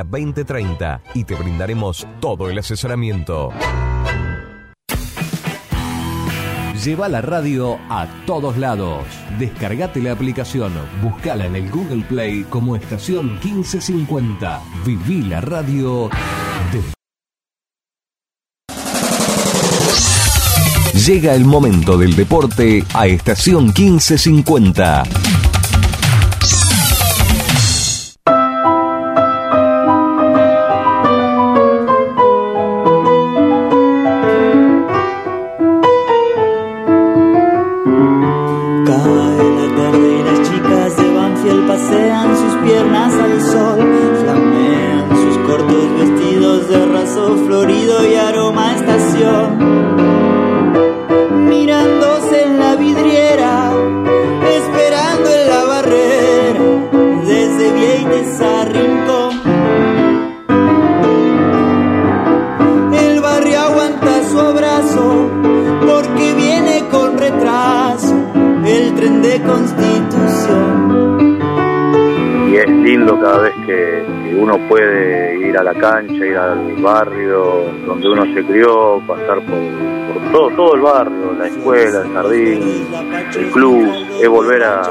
a 2030 y te brindaremos todo el asesoramiento. Lleva la radio a todos lados. Descargate la aplicación, búscala en el Google Play como estación 1550. Viví la radio de... Llega el momento del deporte a estación 1550. Escuela, el jardín, el club, es volver a,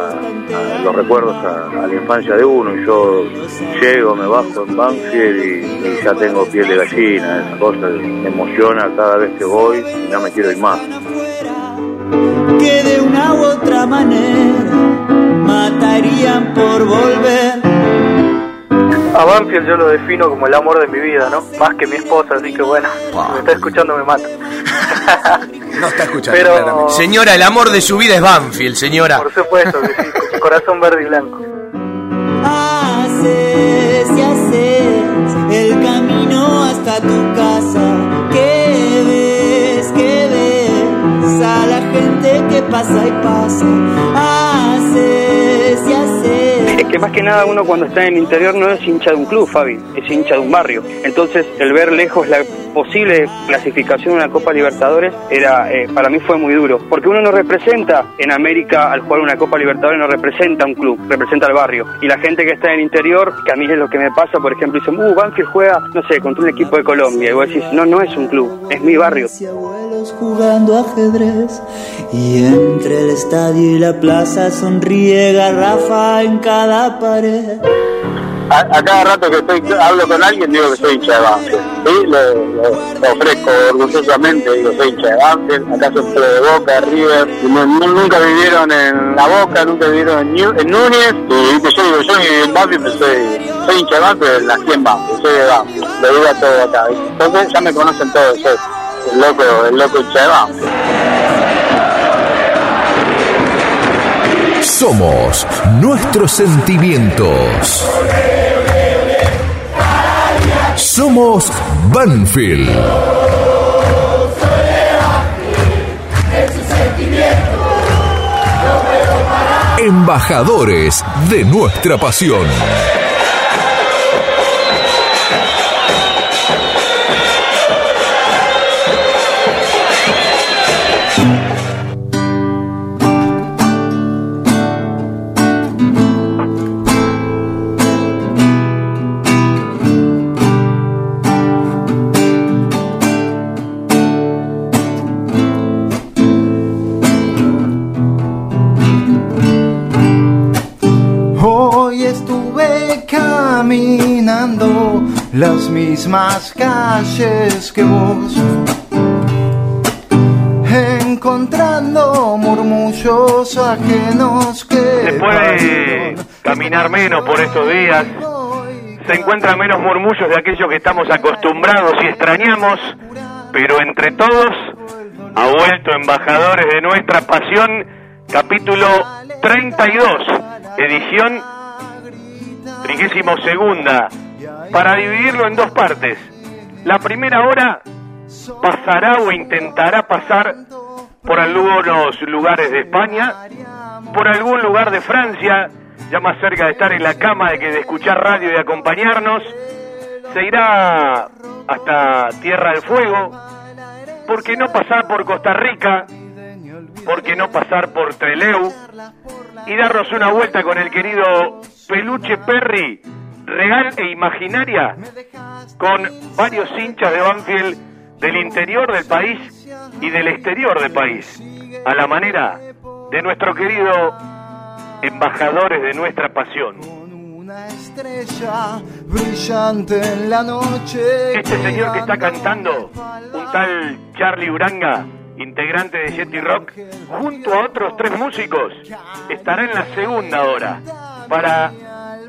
los recuerdos a, la infancia de uno. Y yo llego, me bajo en Banfield y, ya tengo piel de gallina, esa cosa me emociona cada vez que voy y no me quiero ir más. Que de una u otra manera matarían por volver a Banfield yo lo defino como el amor de mi vida, ¿no? Más que mi esposa, así que bueno, si me está escuchando me mata. no está escuchando. Pero... Señora, el amor de su vida es Banfield, señora. Por supuesto que sí, corazón verde y blanco. Haces y haces el camino hasta tu casa. Que ves, que ves a la gente que pasa y pasa. Haces que más que nada uno cuando está en el interior no es hincha de un club, Fabi, es hincha de un barrio. Entonces, el ver lejos la posible clasificación de una Copa Libertadores era eh, para mí fue muy duro, porque uno no representa en América al jugar una Copa Libertadores no representa un club, representa al barrio. Y la gente que está en el interior, que a mí es lo que me pasa, por ejemplo, dicen, "Uh, Banfield juega, no sé, contra un equipo de Colombia." Y vos decís, "No, no es un club, es mi barrio." Jugando ajedrez y entre el estadio y la plaza sonríe garrafa en cada pared a, cada rato que estoy hablo con alguien digo que soy hincha de Banfield. ¿sí? Lo, ofrezco orgullosamente, digo soy hincha de Banfield, acá soy de Boca, River, nunca vivieron en La Boca, nunca vivieron en, Núñez, y yo digo, yo en Banfield soy, soy hincha de Banfield, nací en Banfield, soy de Banfield, lo digo a todo acá. Entonces ya me conocen todos, el loco, el loco Banfield. Somos nuestros sentimientos. Somos Banfield. Embajadores de nuestra pasión. Mismas calles que vos, encontrando murmullos ajenos que... Se puede caminar menos por estos días, se encuentran menos murmullos de aquello que estamos acostumbrados y extrañamos, pero entre todos ha vuelto Embajadores de Nuestra Pasión, capítulo 32, edición 32 segunda para dividirlo en dos partes. La primera hora pasará o intentará pasar por algunos lugares de España, por algún lugar de Francia, ya más cerca de estar en la cama de que de escuchar radio y acompañarnos, se irá hasta Tierra del Fuego, ¿por qué no pasar por Costa Rica? ¿Por qué no pasar por Treleu? Y darnos una vuelta con el querido Peluche Perry real e imaginaria con varios hinchas de Banfield del interior del país y del exterior del país, a la manera de nuestro querido embajadores de nuestra pasión. Este señor que está cantando, un tal Charlie Uranga, integrante de Jetty Rock, junto a otros tres músicos, estará en la segunda hora para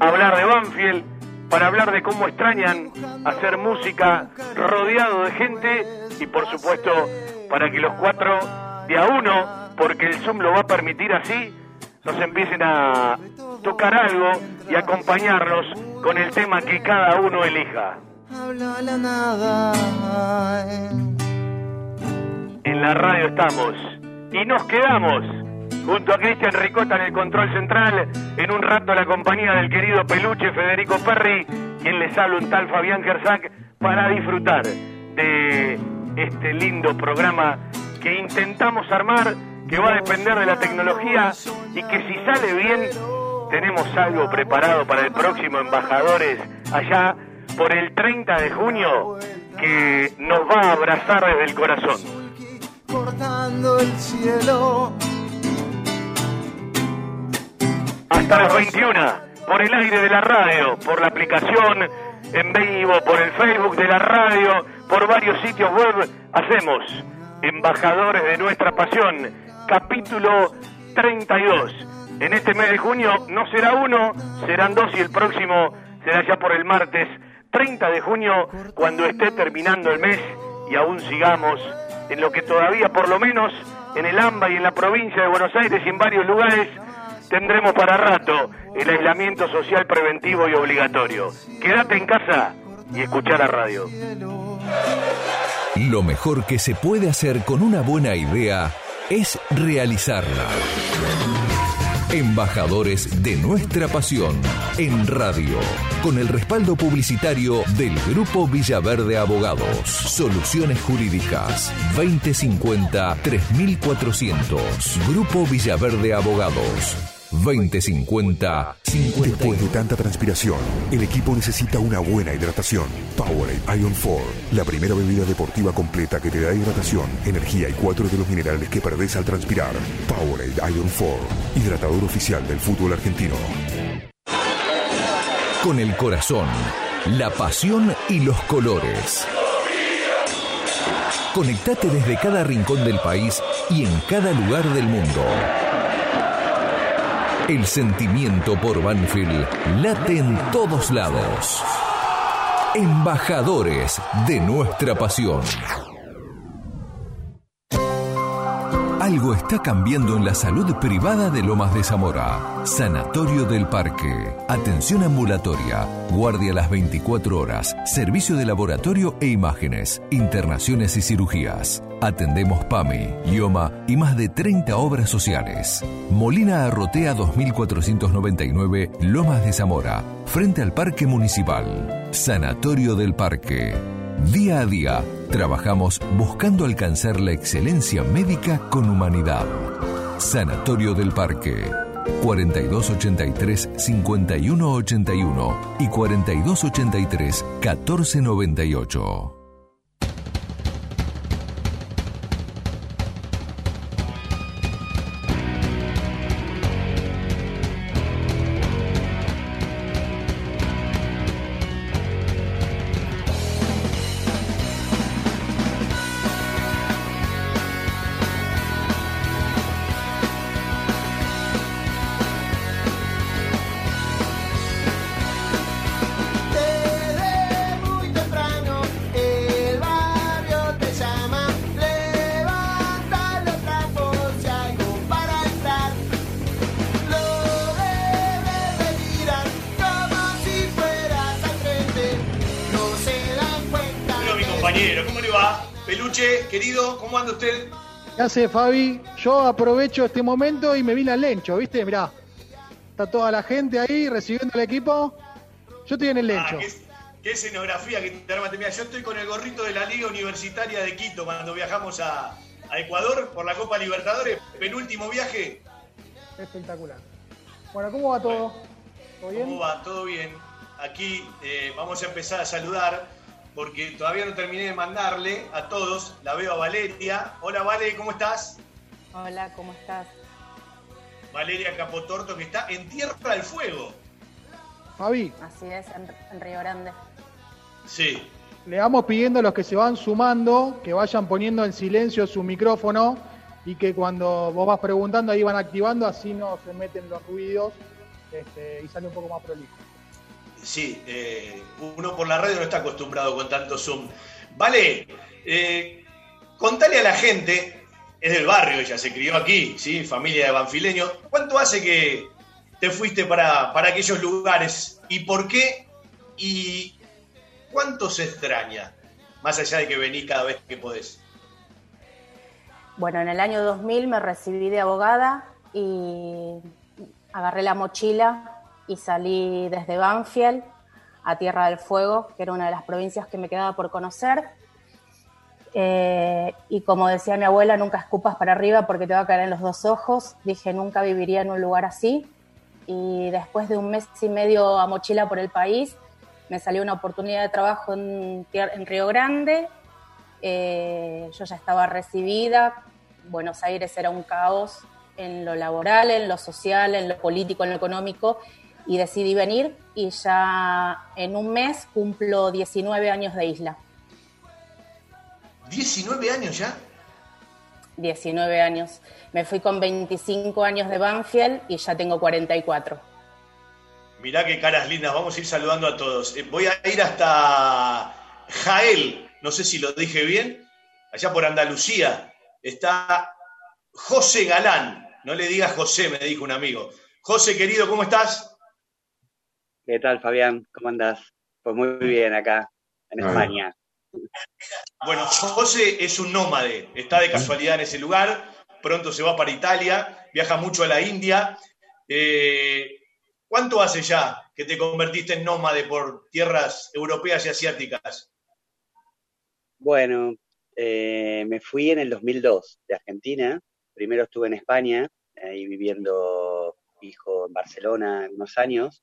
hablar de Banfield, para hablar de cómo extrañan hacer música rodeado de gente y por supuesto para que los cuatro de a uno, porque el Zoom lo va a permitir así, nos empiecen a tocar algo y acompañarlos con el tema que cada uno elija. La nada. En la radio estamos y nos quedamos junto a Cristian Ricota en el control central, en un rato la compañía del querido peluche Federico Perry, quien les habla un tal Fabián Gersac, para disfrutar de este lindo programa que intentamos armar, que va a depender de la tecnología y que si sale bien, tenemos algo preparado para el próximo Embajadores allá por el 30 de junio que nos va a abrazar desde el corazón. Cortando el cielo. Hasta las 21 por el aire de la radio, por la aplicación en vivo, por el Facebook de la radio, por varios sitios web, hacemos Embajadores de nuestra pasión, capítulo 32. En este mes de junio no será uno, serán dos y el próximo será ya por el martes 30 de junio, cuando esté terminando el mes y aún sigamos en lo que todavía por lo menos en el AMBA y en la provincia de Buenos Aires y en varios lugares tendremos para rato el aislamiento social preventivo y obligatorio. Quédate en casa y escucha la radio. Lo mejor que se puede hacer con una buena idea es realizarla. Embajadores de nuestra pasión en radio, con el respaldo publicitario del Grupo Villaverde Abogados. Soluciones Jurídicas 2050-3400. Grupo Villaverde Abogados. 2050 50 Después de tanta transpiración, el equipo necesita una buena hidratación. Powerade Ion 4, la primera bebida deportiva completa que te da hidratación, energía y cuatro de los minerales que perdés al transpirar. Powerade Ion 4, hidratador oficial del fútbol argentino. Con el corazón, la pasión y los colores. Conectate desde cada rincón del país y en cada lugar del mundo. El sentimiento por Banfield late en todos lados. Embajadores de nuestra pasión. Algo está cambiando en la salud privada de Lomas de Zamora. Sanatorio del Parque. Atención ambulatoria. Guardia las 24 horas. Servicio de laboratorio e imágenes. Internaciones y cirugías. Atendemos PAMI, IOMA y más de 30 obras sociales. Molina Arrotea 2499, Lomas de Zamora. Frente al Parque Municipal. Sanatorio del Parque. Día a día, trabajamos buscando alcanzar la excelencia médica con humanidad. Sanatorio del Parque. 4283-5181 y 4283-1498. Hace Fabi? Yo aprovecho este momento y me vine al lencho, ¿viste? Mirá, está toda la gente ahí recibiendo el equipo. Yo estoy en el Ah, lencho. qué, qué escenografía que te armaste. Mira, yo estoy con el gorrito de la Liga Universitaria de Quito cuando viajamos a, a Ecuador por la Copa Libertadores. Penúltimo viaje. Espectacular. Bueno, ¿cómo va todo? ¿Todo bien? ¿Cómo va? ¿Todo bien? aquí eh, vamos a empezar a saludar porque todavía no terminé de mandarle a todos. La veo a Valeria. Hola Vale, ¿cómo estás? Hola, ¿cómo estás? Valeria Capotorto que está en Tierra del Fuego. Fabi, Así es, en, en Río Grande. Sí. le vamos pidiendo a los que se van sumando que vayan poniendo en silencio su micrófono y que cuando vos vas preguntando ahí van activando, así no se meten los ruidos este, y sale un poco más prolijo. Sí, eh, uno por la radio no está acostumbrado con tanto Zoom. Vale, eh, contale a la gente, es del barrio, ella se crió aquí, ¿sí? familia de banfileños. ¿Cuánto hace que te fuiste para, para aquellos lugares? ¿Y por qué? ¿Y cuánto se extraña? Más allá de que venís cada vez que podés. Bueno, en el año 2000 me recibí de abogada y agarré la mochila y salí desde Banfield a Tierra del Fuego, que era una de las provincias que me quedaba por conocer. Eh, y como decía mi abuela, nunca escupas para arriba porque te va a caer en los dos ojos. Dije, nunca viviría en un lugar así. Y después de un mes y medio a mochila por el país, me salió una oportunidad de trabajo en, en Río Grande. Eh, yo ya estaba recibida. Buenos Aires era un caos en lo laboral, en lo social, en lo político, en lo económico. Y decidí venir y ya en un mes cumplo 19 años de isla. 19 años ya. 19 años. Me fui con 25 años de Banfield y ya tengo 44. Mirá qué caras lindas, vamos a ir saludando a todos. Eh, voy a ir hasta Jael, no sé si lo dije bien, allá por Andalucía. Está José Galán, no le digas José, me dijo un amigo. José, querido, ¿cómo estás? ¿Qué tal, Fabián? ¿Cómo andás? Pues muy bien acá, en Ah. España. Bueno, José es un nómade, está de casualidad en ese lugar, pronto se va para Italia, viaja mucho a la India. Eh, ¿Cuánto hace ya que te convertiste en nómade por tierras europeas y asiáticas? Bueno, eh, me fui en el 2002 de Argentina. Primero estuve en España, ahí viviendo fijo en Barcelona unos años.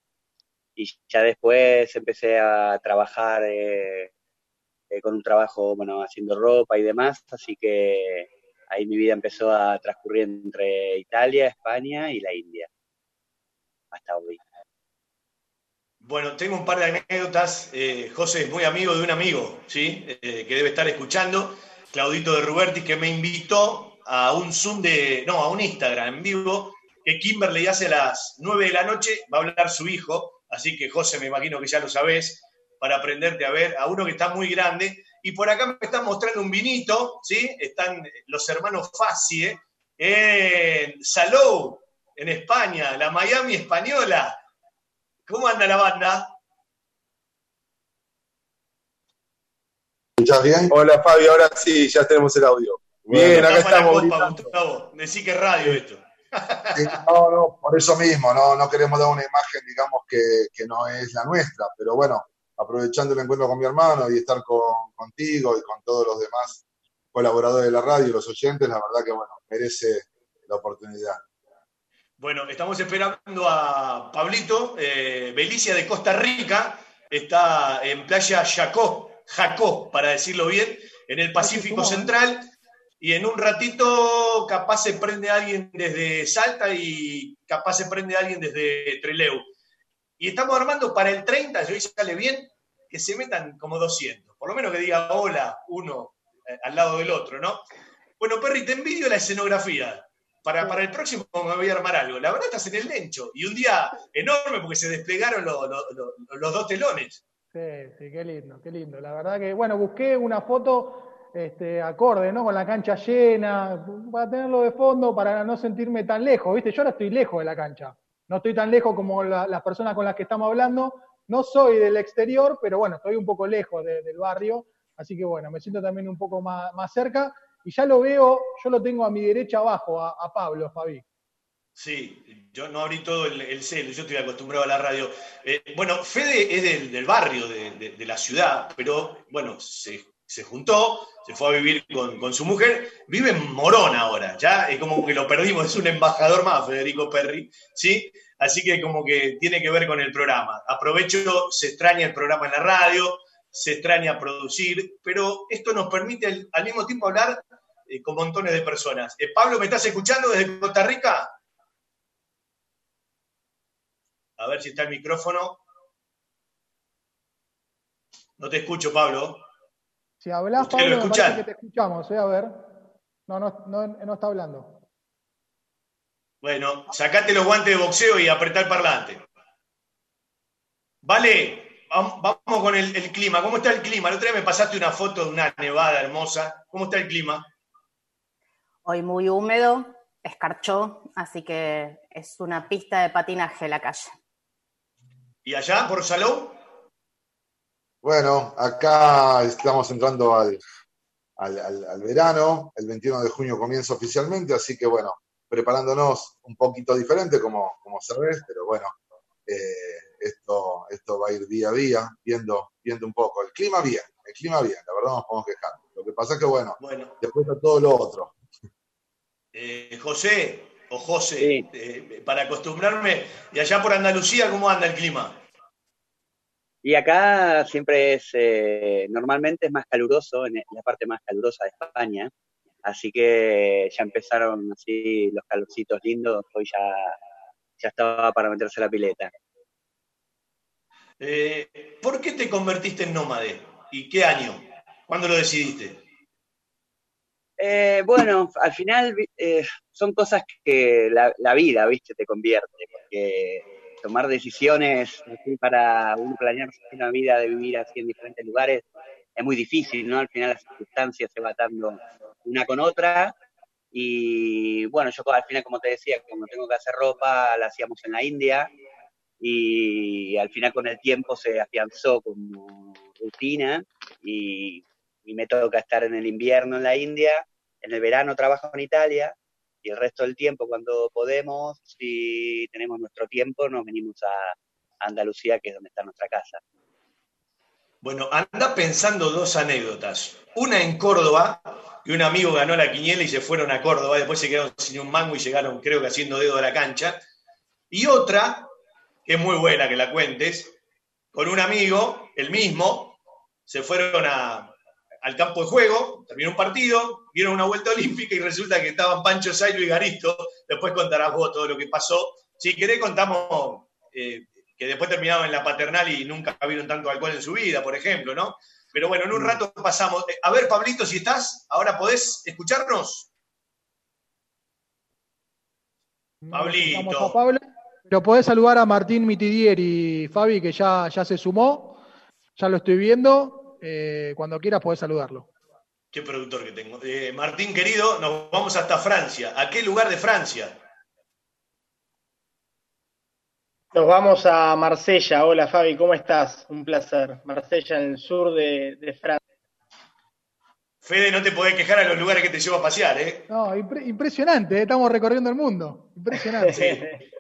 Y ya después empecé a trabajar eh, eh, con un trabajo, bueno, haciendo ropa y demás. Así que ahí mi vida empezó a transcurrir entre Italia, España y la India. Hasta hoy. Bueno, tengo un par de anécdotas. Eh, José es muy amigo de un amigo, ¿sí? Que debe estar escuchando, Claudito de Ruberti, que me invitó a un Zoom de, no, a un Instagram en vivo, que Kimberly hace a las 9 de la noche, va a hablar su hijo, así que José, me imagino que ya lo sabés, para aprenderte a ver, a uno que está muy grande. Y por acá me están mostrando un vinito, ¿sí? Están los hermanos Facie en Salou, en España, la Miami española. ¿Cómo anda la banda? ¿Escuchás bien? Hola Fabi, ahora sí, ya tenemos el audio. Bien, acá estamos. copa. Gustavo. Decí que es radio esto. No, no, por eso mismo, no, no queremos dar una imagen, digamos, que, que no es la nuestra, pero bueno, aprovechando el encuentro con mi hermano y estar con, contigo y con todos los demás colaboradores de la radio y los oyentes, la verdad que, bueno, merece la oportunidad. Bueno, estamos esperando a Pablito, eh, Belicia de Costa Rica, está en Playa Jacó, Jacó, para decirlo bien, en el Pacífico Central, y en un ratito capaz se prende alguien desde Salta y capaz se prende alguien desde Treleu. Y estamos armando para el 30, si hoy sale bien, que se metan como 200, por lo menos que diga hola uno eh, al lado del otro, ¿no? Bueno, Perry, te envidio la escenografía. Para, para el próximo me voy a armar algo. La verdad estás en el lencho. Y un día enorme porque se desplegaron lo- lo- lo- los dos telones. Sí, sí, qué lindo, qué lindo. La verdad que, bueno, busqué una foto este, acorde, ¿no? Con la cancha llena, para tenerlo de fondo, para no sentirme tan lejos, ¿viste? Yo ahora estoy lejos de la cancha. No estoy tan lejos como la- las personas con las que estamos hablando. No soy del exterior, pero bueno, estoy un poco lejos de- del barrio. Así que bueno, me siento también un poco más, más cerca. Y ya lo veo, yo lo tengo a mi derecha abajo, a, Pablo, Fabi. Sí, yo no abrí todo el, el cel, yo estoy acostumbrado a la radio. Eh, bueno, Fede es del, barrio, de- de la ciudad, pero bueno, se se juntó, se fue a vivir con, con su mujer, vive en Morón ahora, ya es como que lo perdimos, es un embajador más, Federico Perry, ¿sí? Así que como que tiene que ver con el programa. Aprovecho, se extraña el programa en la radio, se extraña producir, pero esto nos permite al, mismo tiempo hablar eh, con montones de personas. Eh, Pablo, ¿me estás escuchando desde Costa Rica? A ver si está el micrófono. No te escucho, Pablo. Si hablas, Pablo, me parece que te escuchamos, ¿eh? A ver. No, no, no, no está hablando. Bueno, sacate los guantes de boxeo y apretá el parlante. Vale, vam- vamos con el, el clima. ¿Cómo está el clima? El otro día me pasaste una foto de una nevada hermosa. ¿Cómo está el clima? Hoy muy húmedo, escarchó, así que es una pista de patinaje la calle. ¿Y allá, por Salou? Bueno, acá estamos entrando al, al, al- al verano, el 21 de junio comienza oficialmente, así que bueno, preparándonos un poquito diferente, como, como sabés, pero bueno, eh, esto, esto va a ir día a día, viendo, viendo un poco. El clima bien, el clima bien, la verdad no nos podemos quejar. Lo que pasa es que bueno, Bueno, después está todo lo otro. eh, José o José, eh, para acostumbrarme, y allá por Andalucía, ¿cómo anda el clima? Y acá siempre es, eh, normalmente es más caluroso, en la parte más calurosa de España, así que ya empezaron así los calorcitos lindos, hoy ya, ya estaba para meterse la pileta. Eh, ¿Por qué te convertiste en nómade? ¿Y qué año? ¿Cuándo lo decidiste? Eh, bueno, al final eh, son cosas que la, la vida, viste, te convierte, porque tomar decisiones para uno planearse una vida de vivir así en diferentes lugares es muy difícil, ¿no? Al final las circunstancias se va dando una con otra y bueno, yo al final, como te decía, como tengo que hacer ropa, la hacíamos en la India y al final con el tiempo se afianzó como rutina y, y me toca estar en el invierno en la India, en el verano trabajo en Italia y el resto del tiempo cuando podemos, si tenemos nuestro tiempo, nos venimos a Andalucía, que es donde está nuestra casa. Bueno, anda pensando dos anécdotas. Una en Córdoba, que un amigo ganó la quiniela y se fueron a Córdoba, después se quedaron sin un mango y llegaron, creo que haciendo dedo a la cancha. Y otra, que es muy buena que la cuentes, con un amigo, el mismo, se fueron a- al campo de juego, terminó un partido, vieron una vuelta olímpica y resulta que estaban Pancho Sailo y Garisto. Después contarás vos todo lo que pasó. Si querés, contamos eh, que después terminaron en la paternal y nunca vieron tanto alcohol en su vida, por ejemplo, ¿no? Pero bueno, en un rato pasamos. Eh, A ver, Pablito, si estás, ahora podés escucharnos. Pablito. Vamos a Pablo. Pero podés saludar a Martín Mitidieri, Fabi, que ya, ya se sumó. Ya lo estoy viendo. Eh, cuando quieras podés saludarlo. Qué productor que tengo. Eh, Martín, querido, nos vamos hasta Francia. ¿A qué lugar de Francia? Nos vamos a Marsella. Hola Fabi, ¿cómo estás? Un placer. Marsella en el sur de, de Francia. Fede, no te podés quejar a los lugares que te llevo a pasear, ¿eh? No, impre- impresionante, eh, estamos recorriendo el mundo. Impresionante.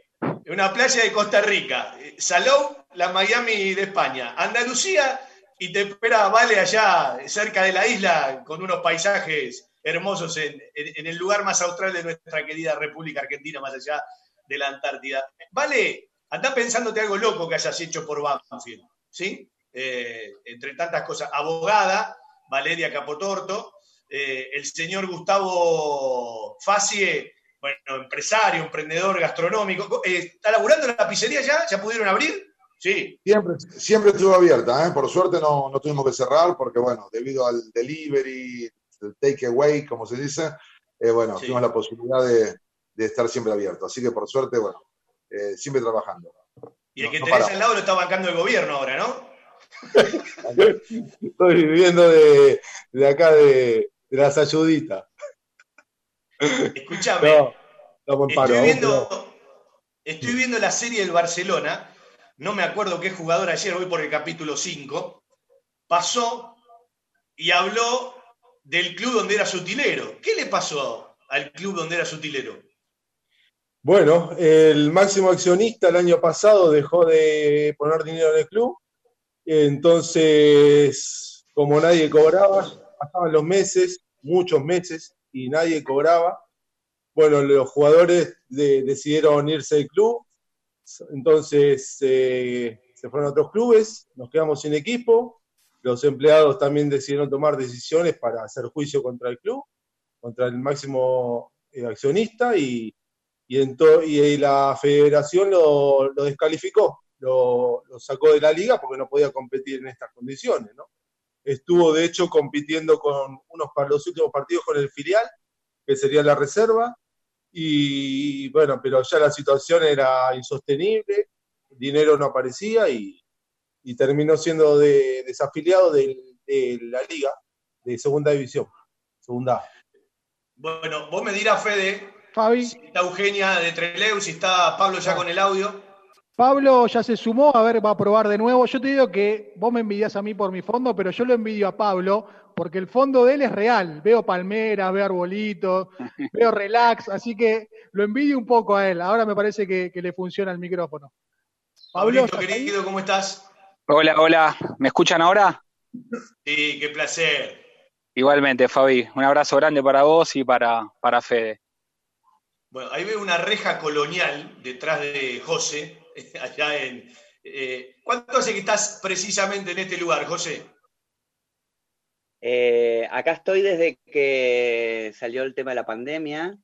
Una playa de Costa Rica. Salou, la Miami de España. Andalucía, y te espera Vale allá, cerca de la isla, con unos paisajes hermosos en, el lugar más austral de nuestra querida República Argentina, más allá de la Antártida. Vale, anda pensándote algo loco que hayas hecho por Banfield, ¿sí? Eh, entre tantas cosas, abogada, Valeria Capotorto, eh, el señor Gustavo Facie, bueno, empresario, emprendedor gastronómico. Eh, ¿Está laburando en la pizzería ya? ¿Ya pudieron abrir? Sí. Siempre, siempre estuvo abierta, ¿eh? por suerte no, no tuvimos que cerrar porque, bueno, debido al delivery, el take away, como se dice, eh, bueno, Sí. tuvimos la posibilidad de, de estar siempre abierto. Así que, por suerte, bueno, eh, siempre trabajando. Y el No, que no tenés paramos. al lado lo está bancando el gobierno ahora, ¿no? Estoy viviendo de, de acá de, de las ayuditas. Escuchame, estoy ¿a vos, viendo, estoy viendo la serie del Barcelona, no me acuerdo qué jugador ayer, voy por el capítulo 5, pasó y habló del club donde era sutilero. ¿Qué le pasó al club donde era sutilero? Bueno, el máximo accionista el año pasado dejó de poner dinero en el club, entonces, como nadie cobraba, pasaban los meses, muchos meses, y nadie cobraba. Bueno, los jugadores de- decidieron irse del club, entonces eh, se fueron a otros clubes, nos quedamos sin equipo, los empleados también decidieron tomar decisiones para hacer juicio contra el club, contra el máximo eh, accionista, y, y, la federación lo, descalificó, lo, lo sacó de la liga porque no podía competir en estas condiciones, ¿no? Estuvo, de hecho, compitiendo con unos para los últimos partidos con el filial, que sería la reserva, y bueno, pero ya la situación era insostenible, dinero no aparecía y, y terminó siendo de- desafiliado de, la liga de segunda división, segunda A. Bueno, vos me dirás, Fede, Fabi. si está Eugenia de Treleu, si está Pablo ya con el audio. Pablo ya se sumó, a ver, va a probar de nuevo. Yo te digo que vos me envidias a mí por mi fondo, pero yo lo envidio a Pablo porque el fondo de él es real. Veo palmeras, veo arbolitos, veo relax, así que lo envidio un poco a él. Ahora me parece que, que le funciona el micrófono. Pablo, Pablito, querido, ¿cómo estás? Hola, hola. ¿Me escuchan ahora? Sí, qué placer. Igualmente, Fabi. Un abrazo grande para vos y para, para Fede. Bueno, ahí veo una reja colonial detrás de José, allá en... eh, ¿Cuánto hace que estás precisamente en este lugar, José? Eh, acá estoy desde que salió el tema de la pandemia.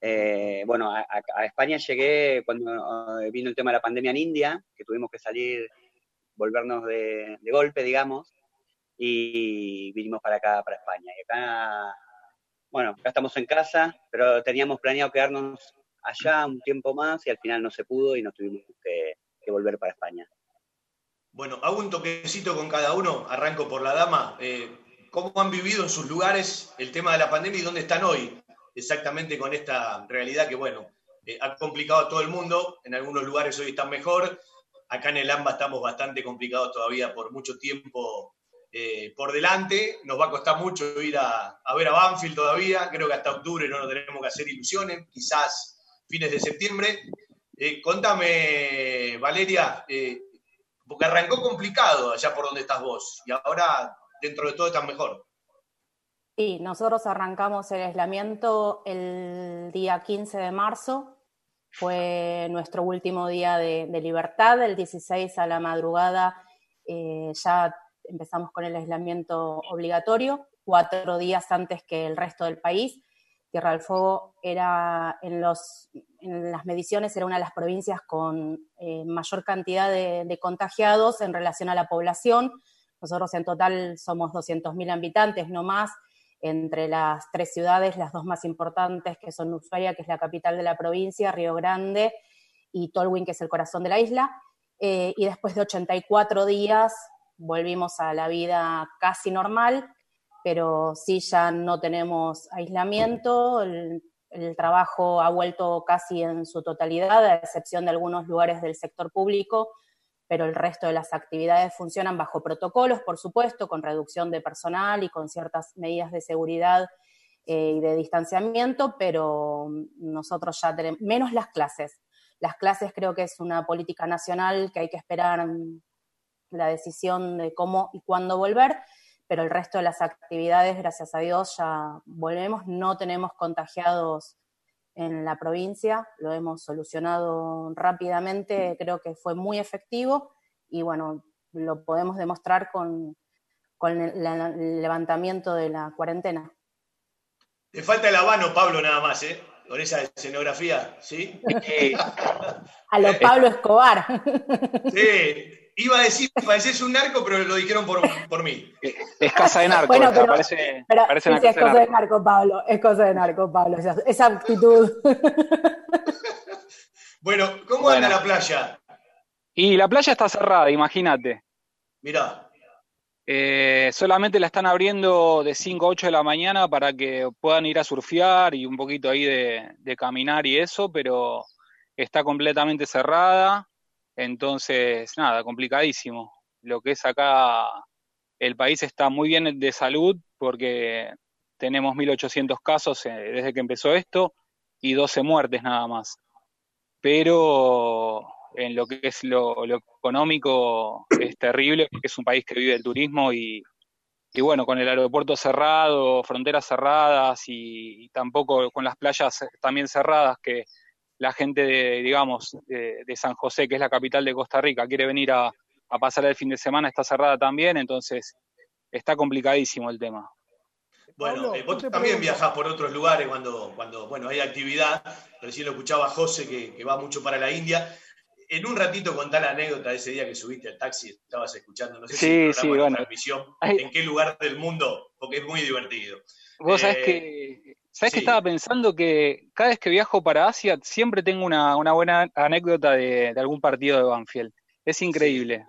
Eh, bueno, a, España llegué cuando vino el tema de la pandemia en India, que tuvimos que salir, volvernos de, de golpe, digamos, y vinimos para acá, para España. Y acá, bueno, acá estamos en casa, pero teníamos planeado quedarnos allá un tiempo más y al final no se pudo y nos tuvimos que, volver para España. Bueno, hago un toquecito con cada uno, arranco por la dama. Eh, ¿Cómo han vivido en sus lugares el tema de la pandemia y dónde están hoy? Exactamente con esta realidad que, bueno, eh, ha complicado a todo el mundo. En algunos lugares hoy están mejor. Acá en el AMBA estamos bastante complicados todavía por mucho tiempo eh, por delante. Nos va a costar mucho ir a, a ver a Banfield todavía. Creo que hasta octubre no nos tenemos que hacer ilusiones. Quizás fines de septiembre. Eh, contame, Valeria, eh, porque arrancó complicado allá por donde estás vos y ahora dentro de todo estás mejor. Sí, nosotros arrancamos el aislamiento el día 15 de marzo, fue nuestro último día de, libertad, el 16 a la madrugada eh, ya empezamos con el aislamiento obligatorio, cuatro días antes que el resto del país. Tierra del Fuego era en, los, en las mediciones era una de las provincias con eh, mayor cantidad de, contagiados en relación a la población. Nosotros en total somos 200.000 habitantes, no más, entre las tres ciudades, las dos más importantes, que son Ushuaia, que es la capital de la provincia, Río Grande, y Tolwyn, que es el corazón de la isla. Eh, y después de 84 días volvimos a la vida casi normal, pero sí ya no tenemos aislamiento, el, trabajo ha vuelto casi en su totalidad, a excepción de algunos lugares del sector público, pero el resto de las actividades funcionan bajo protocolos, por supuesto, con reducción de personal y con ciertas medidas de seguridad eh, y de distanciamiento, pero nosotros ya tenemos, menos las clases. Las clases creo que es una política nacional que hay que esperar mm, la decisión de cómo y cuándo volver, pero el resto de las actividades, gracias a Dios, ya volvemos, no tenemos contagiados en la provincia, lo hemos solucionado rápidamente, creo que fue muy efectivo y bueno, lo podemos demostrar con, con el, la- el levantamiento de la cuarentena. Te falta el habano, Pablo, nada más, ¿eh? Con esa escenografía, ¿sí? A lo Pablo Escobar. Sí, iba a decir, pareces un narco, pero lo dijeron por, por mí. Es casa de narco, Bueno, esta, pero- parece, Pero parece una es casa de cosa de narco. narco, Pablo, es cosa de narco, Pablo, esa, esa actitud. Bueno, ¿cómo Bueno. anda la playa? Y la playa está cerrada, imagínate. Mirá, Eh, solamente la están abriendo de 5 a 8 de la mañana para que puedan ir a surfear y un poquito ahí de, de caminar y eso, pero está completamente cerrada. Entonces, nada, complicadísimo. Lo que es acá, el país está muy bien de salud porque tenemos 1.800 casos eh, desde que empezó esto y 12 muertes nada más. Pero en lo que es lo, económico es terrible porque es un país que vive del turismo y, y bueno, con el aeropuerto cerrado, fronteras cerradas y, y tampoco con las playas también cerradas, que la gente de, digamos, de, de San José, que es la capital de Costa Rica, quiere venir a, a pasar el fin de semana, está cerrada también, entonces está complicadísimo el tema. Bueno, Pablo, eh, vos te también pregunto- viajás por otros lugares cuando, cuando bueno, hay actividad. Recién lo escuchaba José, que, que va mucho para la India. En un ratito contá la anécdota de ese día que subiste al taxi, estabas escuchando, no sé si Sí, el sí, bueno. transmisión, en qué lugar del mundo, porque es muy divertido. Vos sabés Eh, sabés que sí. estaba pensando que cada vez que viajo para Asia siempre tengo una, una buena anécdota de, de algún partido de Banfield. Es increíble.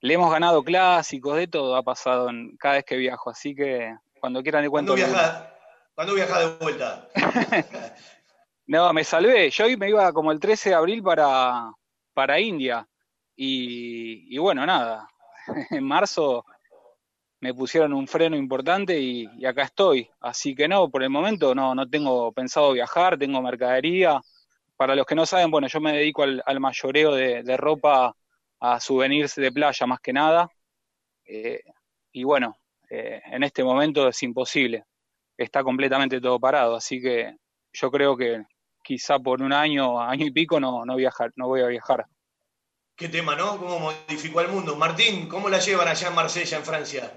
Le hemos ganado clásicos, de todo ha pasado en, cada vez que viajo, así que cuando quieran le cuento. ¿Cuándo viajás, ¿Cuándo viajás de vuelta? No, me salvé. Yo me iba como el 13 de abril para, para India. Y, y bueno, nada. En marzo me pusieron un freno importante y, acá estoy. Así que no, por el momento no, no tengo pensado viajar, tengo mercadería. Para los que no saben, bueno, yo me dedico al, mayoreo de, de ropa a souvenirs de playa más que nada. Eh, y bueno, eh, en este momento es imposible. Está completamente todo parado. Así que yo creo que quizá por un año, año y pico no, no viajar, no voy a viajar. Qué tema, ¿no? ¿Cómo modificó el mundo? Martín, ¿cómo la llevan allá en Marsella, en Francia?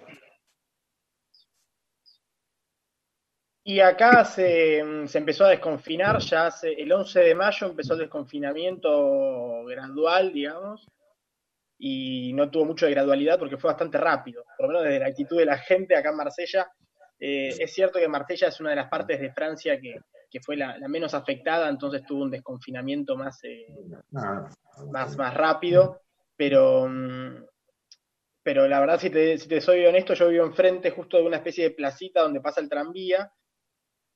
Y acá se, mm, se empezó a desconfinar, ya hace, el 11 de mayo empezó el desconfinamiento gradual, digamos, y no tuvo mucho de gradualidad porque fue bastante rápido, por lo menos desde la actitud de la gente acá en Marsella. Eh, es cierto que Marsella es una de las partes de Francia que, que fue la, la menos afectada, entonces tuvo un desconfinamiento más, eh, más, más rápido, pero, mm, pero la verdad, si te, si te soy honesto, yo vivo enfrente justo de una especie de placita donde pasa el tranvía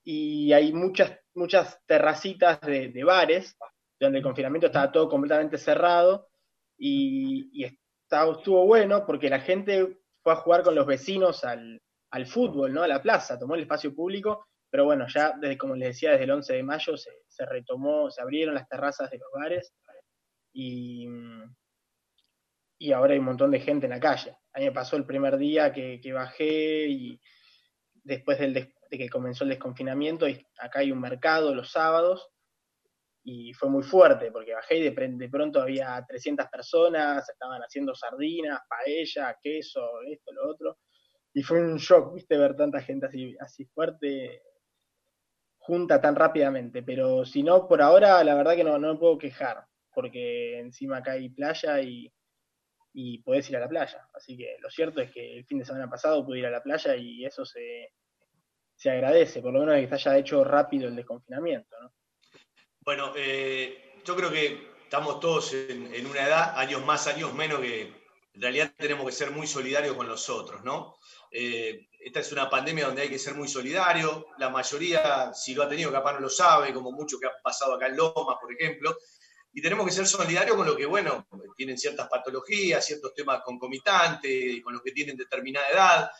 y hay muchas, muchas terracitas de, de bares donde el confinamiento estaba todo completamente cerrado y, y está- estuvo bueno porque la gente fue a jugar con los vecinos al, al fútbol, ¿no? A la plaza, tomó el espacio público, pero bueno, ya desde, como les decía, desde el 11 de mayo se, se retomó, se abrieron las terrazas de los bares y, y ahora hay un montón de gente en la calle. A mí me pasó el primer día que, que bajé y después del de que comenzó el desconfinamiento, y acá hay un mercado los sábados y fue muy fuerte porque bajé y de, de pronto había 300 personas, estaban haciendo sardinas, paella, queso, esto, lo otro. Y fue un shock, viste, ver tanta gente así, así fuerte junta tan rápidamente. Pero si no, por ahora, la verdad que no, no me puedo quejar, porque encima acá hay playa y, y podés ir a la playa. Así que lo cierto es que el fin de semana pasado pude ir a la playa y eso se, se agradece, por lo menos que se haya hecho rápido el desconfinamiento, ¿no? Bueno, eh, yo creo que estamos todos en, una edad, años más, años menos, que en realidad tenemos que ser muy solidarios con los otros, ¿no? Eh, esta es una pandemia donde hay que ser muy solidario. La mayoría, si lo ha tenido, capaz no lo sabe, como mucho que ha pasado acá en Lomas, por ejemplo. Y tenemos que ser solidarios con los que, bueno, tienen ciertas patologías, ciertos temas concomitantes, con los que tienen determinada edad.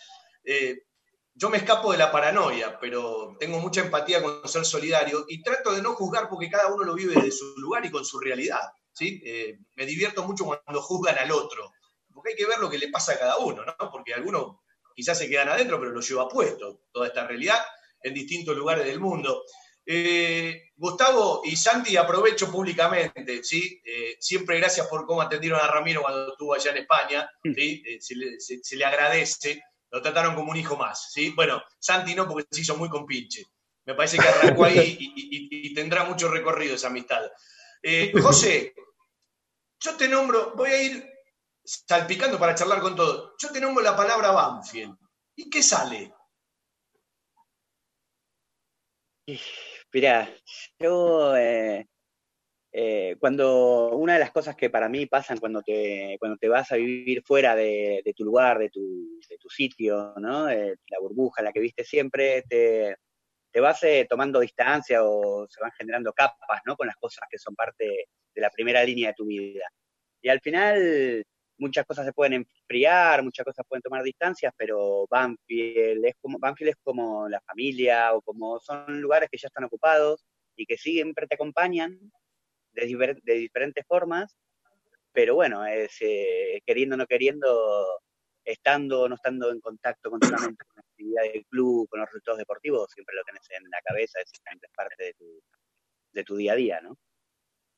Eh, yo me escapo de la paranoia, pero tengo mucha empatía con ser solidario y trato de no juzgar porque cada uno lo vive desde su lugar y con su realidad. ¿sí? Eh, me divierto mucho cuando juzgan al otro, porque hay que ver lo que le pasa a cada uno, ¿no? porque algunos quizás se quedan adentro, pero lo lleva puesto, toda esta realidad, en distintos lugares del mundo. Eh, Gustavo y Santi, aprovecho públicamente, ¿sí? Eh, siempre gracias por cómo atendieron a Ramiro cuando estuvo allá en España, ¿sí? Eh, se, le, se- se le agradece, lo trataron como un hijo más, ¿sí? Bueno, Santi no, porque se hizo muy compinche. Me parece que arrancó ahí y, tendrá mucho recorrido esa amistad. Eh, José, yo te nombro, voy a ir salpicando para charlar con todos. Yo te nombro la palabra Banfield. ¿Y qué sale? Mirá, yo eh, eh, cuando una de las cosas que para mí pasan cuando te, cuando te vas a vivir fuera de, tu lugar, de tu, de tu sitio, ¿no? La burbuja la que viste siempre, te, te vas eh, tomando distancia o se van generando capas, ¿no? Con las cosas que son parte de la primera línea de tu vida. Y al final muchas cosas se pueden enfriar, muchas cosas pueden tomar distancias, pero Banfield es como, Banfield es como la familia o como son lugares que ya están ocupados y que siempre te acompañan de, diver- de diferentes formas, pero bueno, es, eh, queriendo o no queriendo, estando o no estando en contacto continuamente con la actividad del club, con los resultados deportivos, siempre lo tenés en la cabeza, es parte de tu, de tu día a día, ¿no?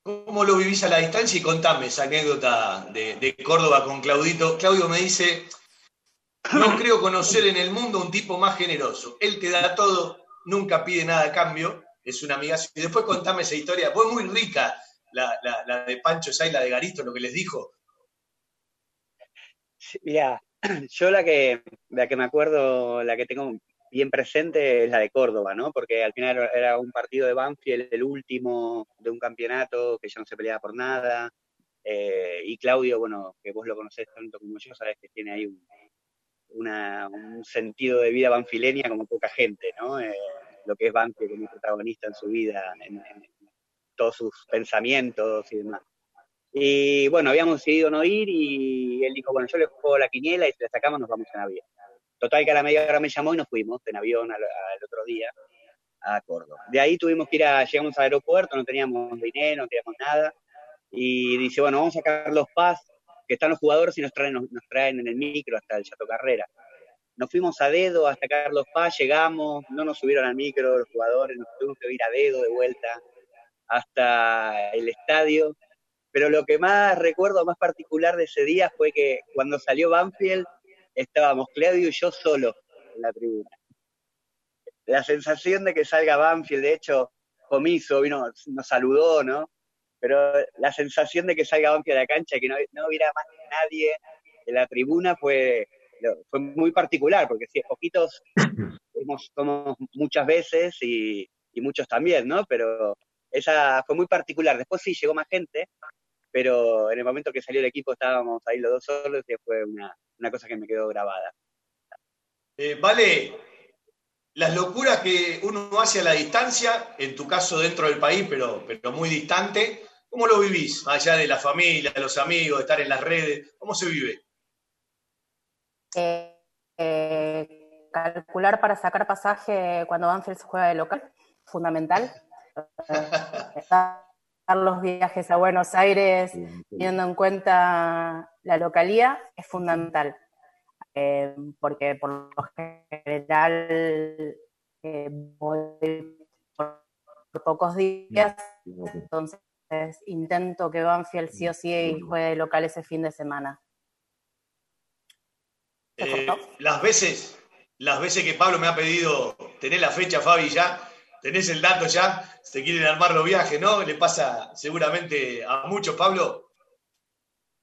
¿Cómo lo vivís a la distancia? Y contame esa anécdota de, de Córdoba con Claudito. Claudio me dice, no creo conocer en el mundo un tipo más generoso. Él te da todo, nunca pide nada a cambio, es un amigazo. Y después contame esa historia. Fue muy rica la, la, la de Pancho Say, la de Garito, lo que les dijo. Mira, yo la que, la que me acuerdo, la que tengo bien presente es la de Córdoba, ¿no? Porque al final era- era un partido de Banfield, el último de un campeonato que ya no se peleaba por nada. Eh, y Claudio, bueno, que vos lo conocés tanto como yo, sabés que tiene ahí un, una- un sentido de vida banfileña como poca gente, ¿no? Eh, lo que es Banfield como protagonista en su vida, en, en todos sus pensamientos y demás. Y bueno, habíamos decidido no ir y él dijo, bueno, yo le juego la quiniela y si la sacamos nos vamos en avión. Total que a la media hora me llamó y nos fuimos en avión al, al otro día a Córdoba. De ahí tuvimos que ir a, llegamos al aeropuerto, no teníamos dinero, no teníamos nada. Y dice, bueno, vamos a sacar los PAS, que están los jugadores y nos traen, nos, nos traen en el micro hasta el Chato Carrera. Nos fuimos a dedo hasta Carlos Paz, llegamos, no nos subieron al micro los jugadores, nos tuvimos que ir a dedo de vuelta hasta el estadio. Pero lo que más recuerdo, más particular de ese día fue que cuando salió Banfield, estábamos Claudio y yo solos en la tribuna. La sensación de que salga Banfield, de hecho, Comiso vino, nos saludó, ¿no? Pero la sensación de que salga Banfield a la cancha, que no, no hubiera más nadie en la tribuna, fue, fue muy particular, porque si poquitos somos, somos muchas veces y, y muchos también, ¿no? Pero esa fue muy particular. Después sí llegó más gente, pero en el momento que salió el equipo estábamos ahí los dos solos y fue una, una cosa que me quedó grabada. Eh, vale, las locuras que uno hace a la distancia, en tu caso dentro del país, pero, pero muy distante, ¿cómo lo vivís? Allá de la familia, de los amigos, de estar en las redes, ¿cómo se vive? Eh, eh, calcular para sacar pasaje cuando Banfield se juega de local, fundamental. Dar los viajes a Buenos Aires teniendo en cuenta la localía es fundamental, eh, porque por lo general eh, voy por, por pocos días, entonces intento que Banfield sí o sí juegue de local ese fin de semana. Eh, las veces, las veces que Pablo me ha pedido tener la fecha, Fabi, ya, tenés el dato ya, se quieren armar los viajes, ¿no? Le pasa seguramente a muchos, Pablo.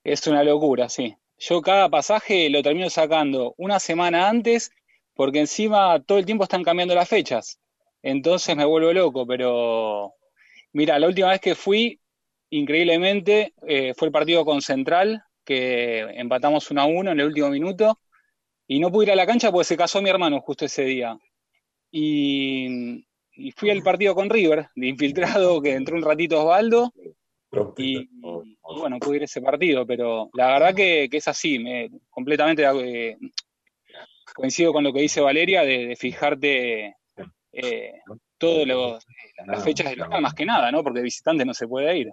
Es una locura, sí. Yo cada pasaje lo termino sacando una semana antes porque encima todo el tiempo están cambiando las fechas. Entonces me vuelvo loco, pero mira, la última vez que fui, increíblemente, eh, fue el partido con Central, que empatamos 1 a 1 en el último minuto, y no pude ir a la cancha porque se casó mi hermano justo ese día. Y, y fui al partido con River, de infiltrado, que entró un ratito Osvaldo, y, bueno, pude ir a ese partido, pero la verdad que, que es así, me, completamente eh, coincido con lo que dice Valeria, de, fijarte eh, todas las fechas de local, más que nada, ¿no? Porque visitante no se puede ir.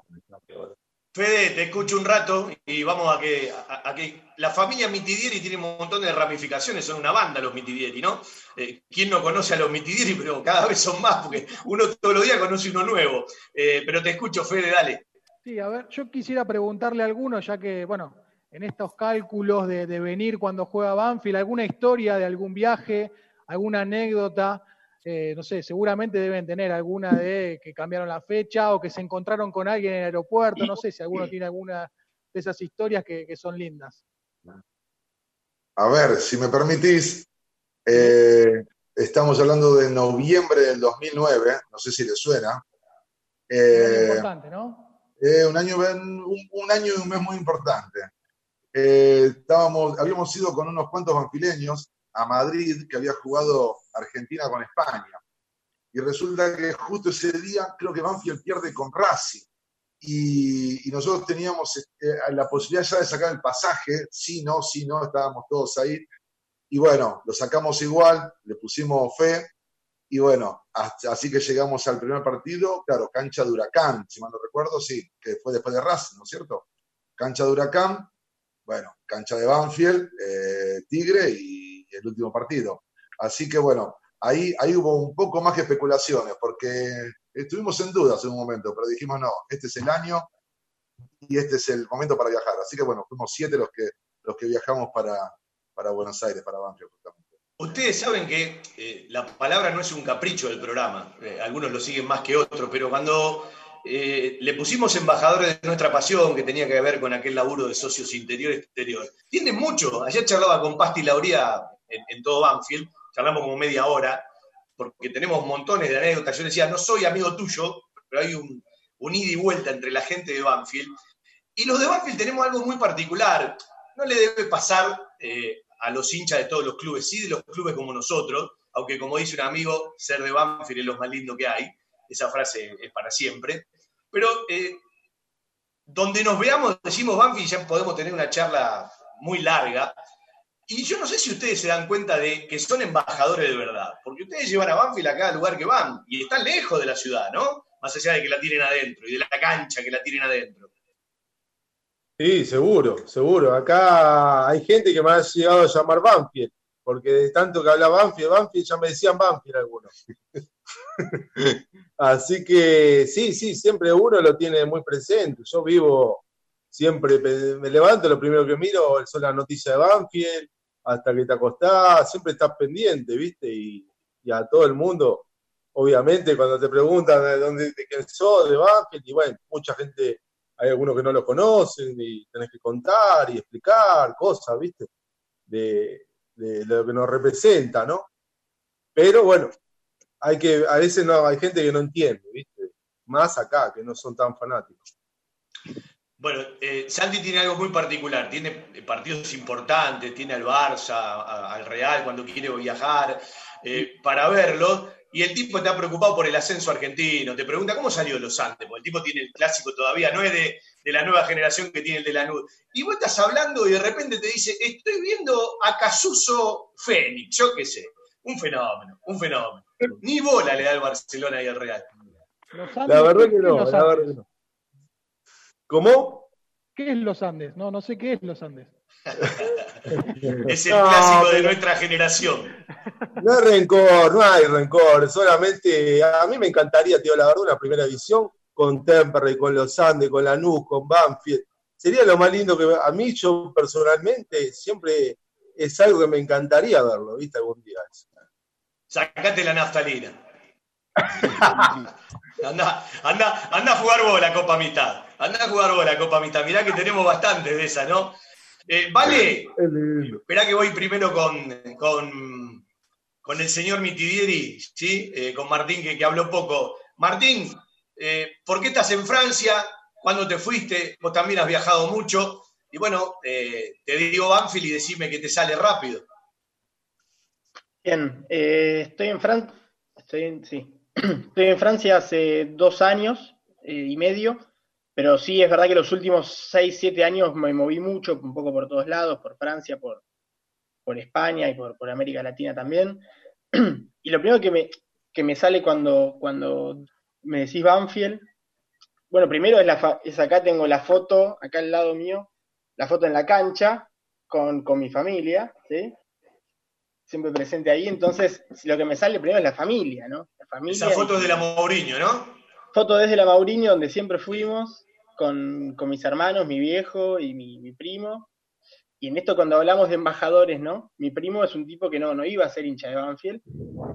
Fede, te escucho un rato y vamos a que, a, que la familia Mitidieri tiene un montón de ramificaciones, son una banda los Mitidieri, ¿no? Eh, ¿Quién no conoce a los Mitidieri? Pero cada vez son más, porque uno todos los días conoce uno nuevo. Eh, pero te escucho, Fede, dale. Sí, a ver, yo quisiera preguntarle a alguno, ya que, bueno, en estos cálculos de, de venir cuando juega Banfield, alguna historia de algún viaje, alguna anécdota, eh, no sé, seguramente deben tener alguna de que cambiaron la fecha o que se encontraron con alguien en el aeropuerto, no sé si alguno tiene alguna de esas historias que, que son lindas. A ver, si me permitís, eh, estamos hablando de noviembre del 2009, no sé si le suena. Eh, importante, ¿no? eh, un, año, un, un año y un mes muy importante. Estábamos, habíamos ido con unos cuantos banfileños a Madrid, que había jugado Argentina con España. Y resulta que justo ese día creo que Banfield pierde con Racing. Y, nosotros teníamos eh, la posibilidad ya de sacar el pasaje, sí, no, sí, no, estábamos todos ahí. Y bueno, lo sacamos igual, le pusimos fe. Y bueno, así que llegamos al primer partido, claro, cancha de Huracán, si mal no recuerdo, sí, que fue después de Racing, ¿no es cierto? Cancha de Huracán, bueno, cancha de Banfield, eh, Tigre y el último partido. Así que bueno, ahí, ahí hubo un poco más que especulaciones, porque estuvimos en dudas en un momento, pero dijimos no, este es el año y este es el momento para viajar. Así que bueno, fuimos siete los que, los que viajamos para, para Buenos Aires, para Banfield. justamente. Ustedes saben que eh, la palabra no es un capricho del programa, eh, algunos lo siguen más que otros, pero cuando eh, le pusimos embajadores de nuestra pasión, que tenía que ver con aquel laburo de socios interior-exterior, tiende mucho. Ayer charlaba con Pasti Lauría en, todo Banfield, charlamos como media hora, porque tenemos montones de anécdotas. Yo decía, no soy amigo tuyo, pero hay un, un ida y vuelta entre la gente de Banfield. Y los de Banfield tenemos algo muy particular. No le debe pasar eh, a los hinchas de todos los clubes, sí de los clubes como nosotros, aunque como dice un amigo, ser de Banfield es lo más lindo que hay. Esa frase es para siempre. Pero eh, donde nos veamos, decimos Banfield, ya podemos tener una charla muy larga. Y yo no sé si ustedes se dan cuenta de que son embajadores de verdad, porque ustedes llevan a Banfield a cada lugar que van y están lejos de la ciudad, ¿no? Más allá de que la tienen adentro y de la cancha que la tienen adentro. Sí, seguro, seguro. Acá hay gente que me ha llegado a llamar Banfield, porque de tanto que habla Banfield, Banfield, ya me decían Banfield algunos. Así que sí, sí, siempre uno lo tiene muy presente. Yo vivo, siempre me levanto, lo primero que miro son las noticias de Banfield, hasta que te acostás, siempre estás pendiente, ¿viste? Y, y a todo el mundo, obviamente, cuando te preguntan de dónde de quién sos, de Banfield, y bueno, mucha gente, hay algunos que no lo conocen, y tenés que contar y explicar cosas, ¿viste? De, de lo que nos representa, ¿no? Pero bueno, hay que, a veces no, hay gente que no entiende, ¿viste? Más acá, que no son tan fanáticos. Bueno, eh, Santi tiene algo muy particular, tiene partidos importantes, tiene al Barça, a- al Real cuando quiere viajar, eh, para verlo, y el tipo está preocupado por el ascenso argentino, te pregunta cómo salió los Andes, porque el tipo tiene el clásico todavía, no es de, de la nueva generación que tiene el de la nube. Y vos estás hablando y de repente te dice, estoy viendo a Casuso Fénix, yo qué sé, un fenómeno, un fenómeno. Ni bola le da el Barcelona y el Real. La verdad ¿qué que no, la verdad que no. ¿Cómo? ¿Qué es los Andes? No, no sé qué es los Andes. Es el No, clásico de pero- nuestra generación. No hay rencor, no hay rencor. Solamente a mí me encantaría, tío, la verdad, una primera edición con Temperley, con los Andes, con Lanús, con Banfield. Sería lo más lindo que a mí, yo personalmente, siempre es algo que me encantaría verlo, ¿viste? Algún día. Sacate la naftalina. Anda, anda, anda a jugar vos la Copa Amistad. Anda a jugar vos la Copa Amistad. Mirá que tenemos bastantes de esas, ¿no? Eh, vale, esperá que voy primero con, con, con el señor Mitidieri, ¿sí? Eh, con Martín, que, que habló poco. Martín, eh, ¿por qué estás en Francia? ¿Cuándo te fuiste? Vos también has viajado mucho. Y bueno, eh, te digo Banfield y decime que te sale rápido. Bien, eh, estoy en Francia, estoy en, sí, estoy en Francia hace dos años eh, y medio, pero sí es verdad que los últimos seis, siete años me moví mucho, un poco por todos lados, por Francia, por, por España y por, por América Latina también. Y lo primero que me, que me sale cuando, cuando me decís Banfield, bueno, primero es, la fa- es acá tengo la foto, acá al lado mío, la foto en la cancha con, con mi familia, ¿sí? siempre presente ahí, entonces lo que me sale primero es la familia, ¿no? La familia Esa foto es de la Mourinho, ¿no? foto desde la Mauriño, donde siempre fuimos, con, con mis hermanos, mi viejo y mi, primo. Y en esto cuando hablamos de embajadores, ¿no? Mi primo es un tipo que no, no iba a ser hincha de Banfield.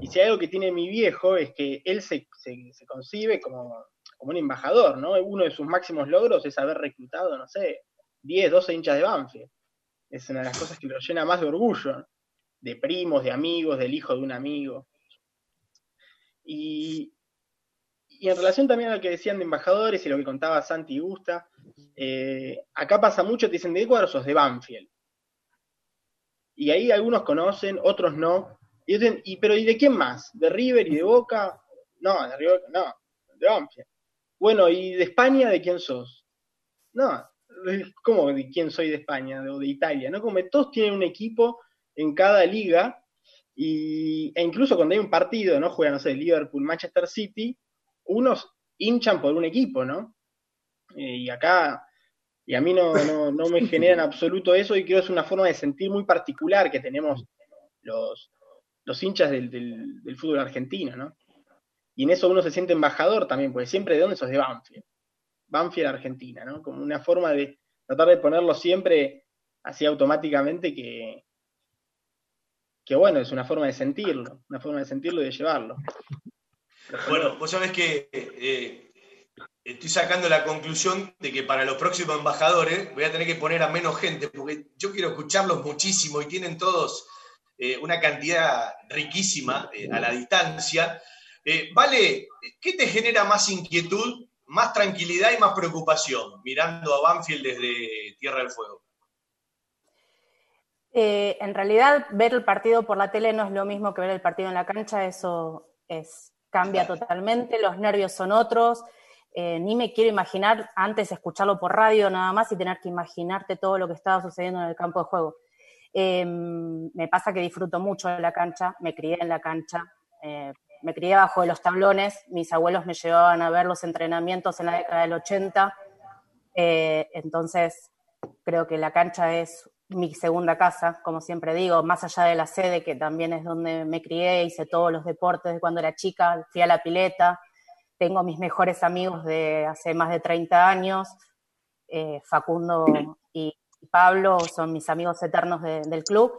Y si hay algo que tiene mi viejo es que él se, se, se concibe como, como un embajador, ¿no? Uno de sus máximos logros es haber reclutado, no sé, 10, 12 hinchas de Banfield. Es una de las cosas que lo llena más de orgullo, de primos, de amigos, del hijo de un amigo. Y, y en relación también a lo que decían de embajadores y lo que contaba Santi y Gusta, eh, acá pasa mucho, te dicen, ¿de qué cuadro sos? De Banfield. Y ahí algunos conocen, otros no. Y dicen, ¿y, pero ¿y de quién más? ¿De River y de Boca? No, de River, no, de Banfield. Bueno, ¿y de España de quién sos? No, ¿cómo de quién soy de España o de Italia? ¿No? Como todos tienen un equipo en cada liga y, e incluso cuando hay un partido, ¿no? Juega, no sé, Liverpool, Manchester City, unos hinchan por un equipo, ¿no? Eh, y acá Y a mí no, no, no me genera en absoluto eso y creo que es una forma de sentir muy particular que tenemos los, los hinchas del, fútbol argentino, ¿no? Y en eso uno se siente embajador también, porque siempre de dónde sos de Banfield. Banfield Argentina, ¿no? Como una forma de tratar de ponerlo siempre así automáticamente que, que bueno, es una forma de sentirlo, una forma de sentirlo y de llevarlo. Bueno, vos sabés que eh, estoy sacando la conclusión de que para los próximos embajadores voy a tener que poner a menos gente, porque yo quiero escucharlos muchísimo y tienen todos eh, una cantidad riquísima eh, a la distancia. Vale, ¿qué te genera más inquietud, más tranquilidad y más preocupación mirando a Banfield desde Tierra del Fuego? En realidad, ver el partido por la tele no es lo mismo que ver el partido en la cancha, eso es, cambia totalmente, los nervios son otros. eh, ni me quiero imaginar antes escucharlo por radio nada más y tener que imaginarte todo lo que estaba sucediendo en el campo de juego. Eh, me pasa que disfruto mucho de la cancha, me crié en la cancha, eh, me crié bajo de los tablones, mis abuelos me llevaban a ver los entrenamientos en la década del 80, eh, entonces creo que la cancha es mi segunda casa, como siempre digo, más allá de la sede, que también es donde me crié, hice todos los deportes de cuando era chica, fui a la pileta, tengo mis mejores amigos de hace más de 30 años, eh, Facundo y Pablo son mis amigos eternos de- del club,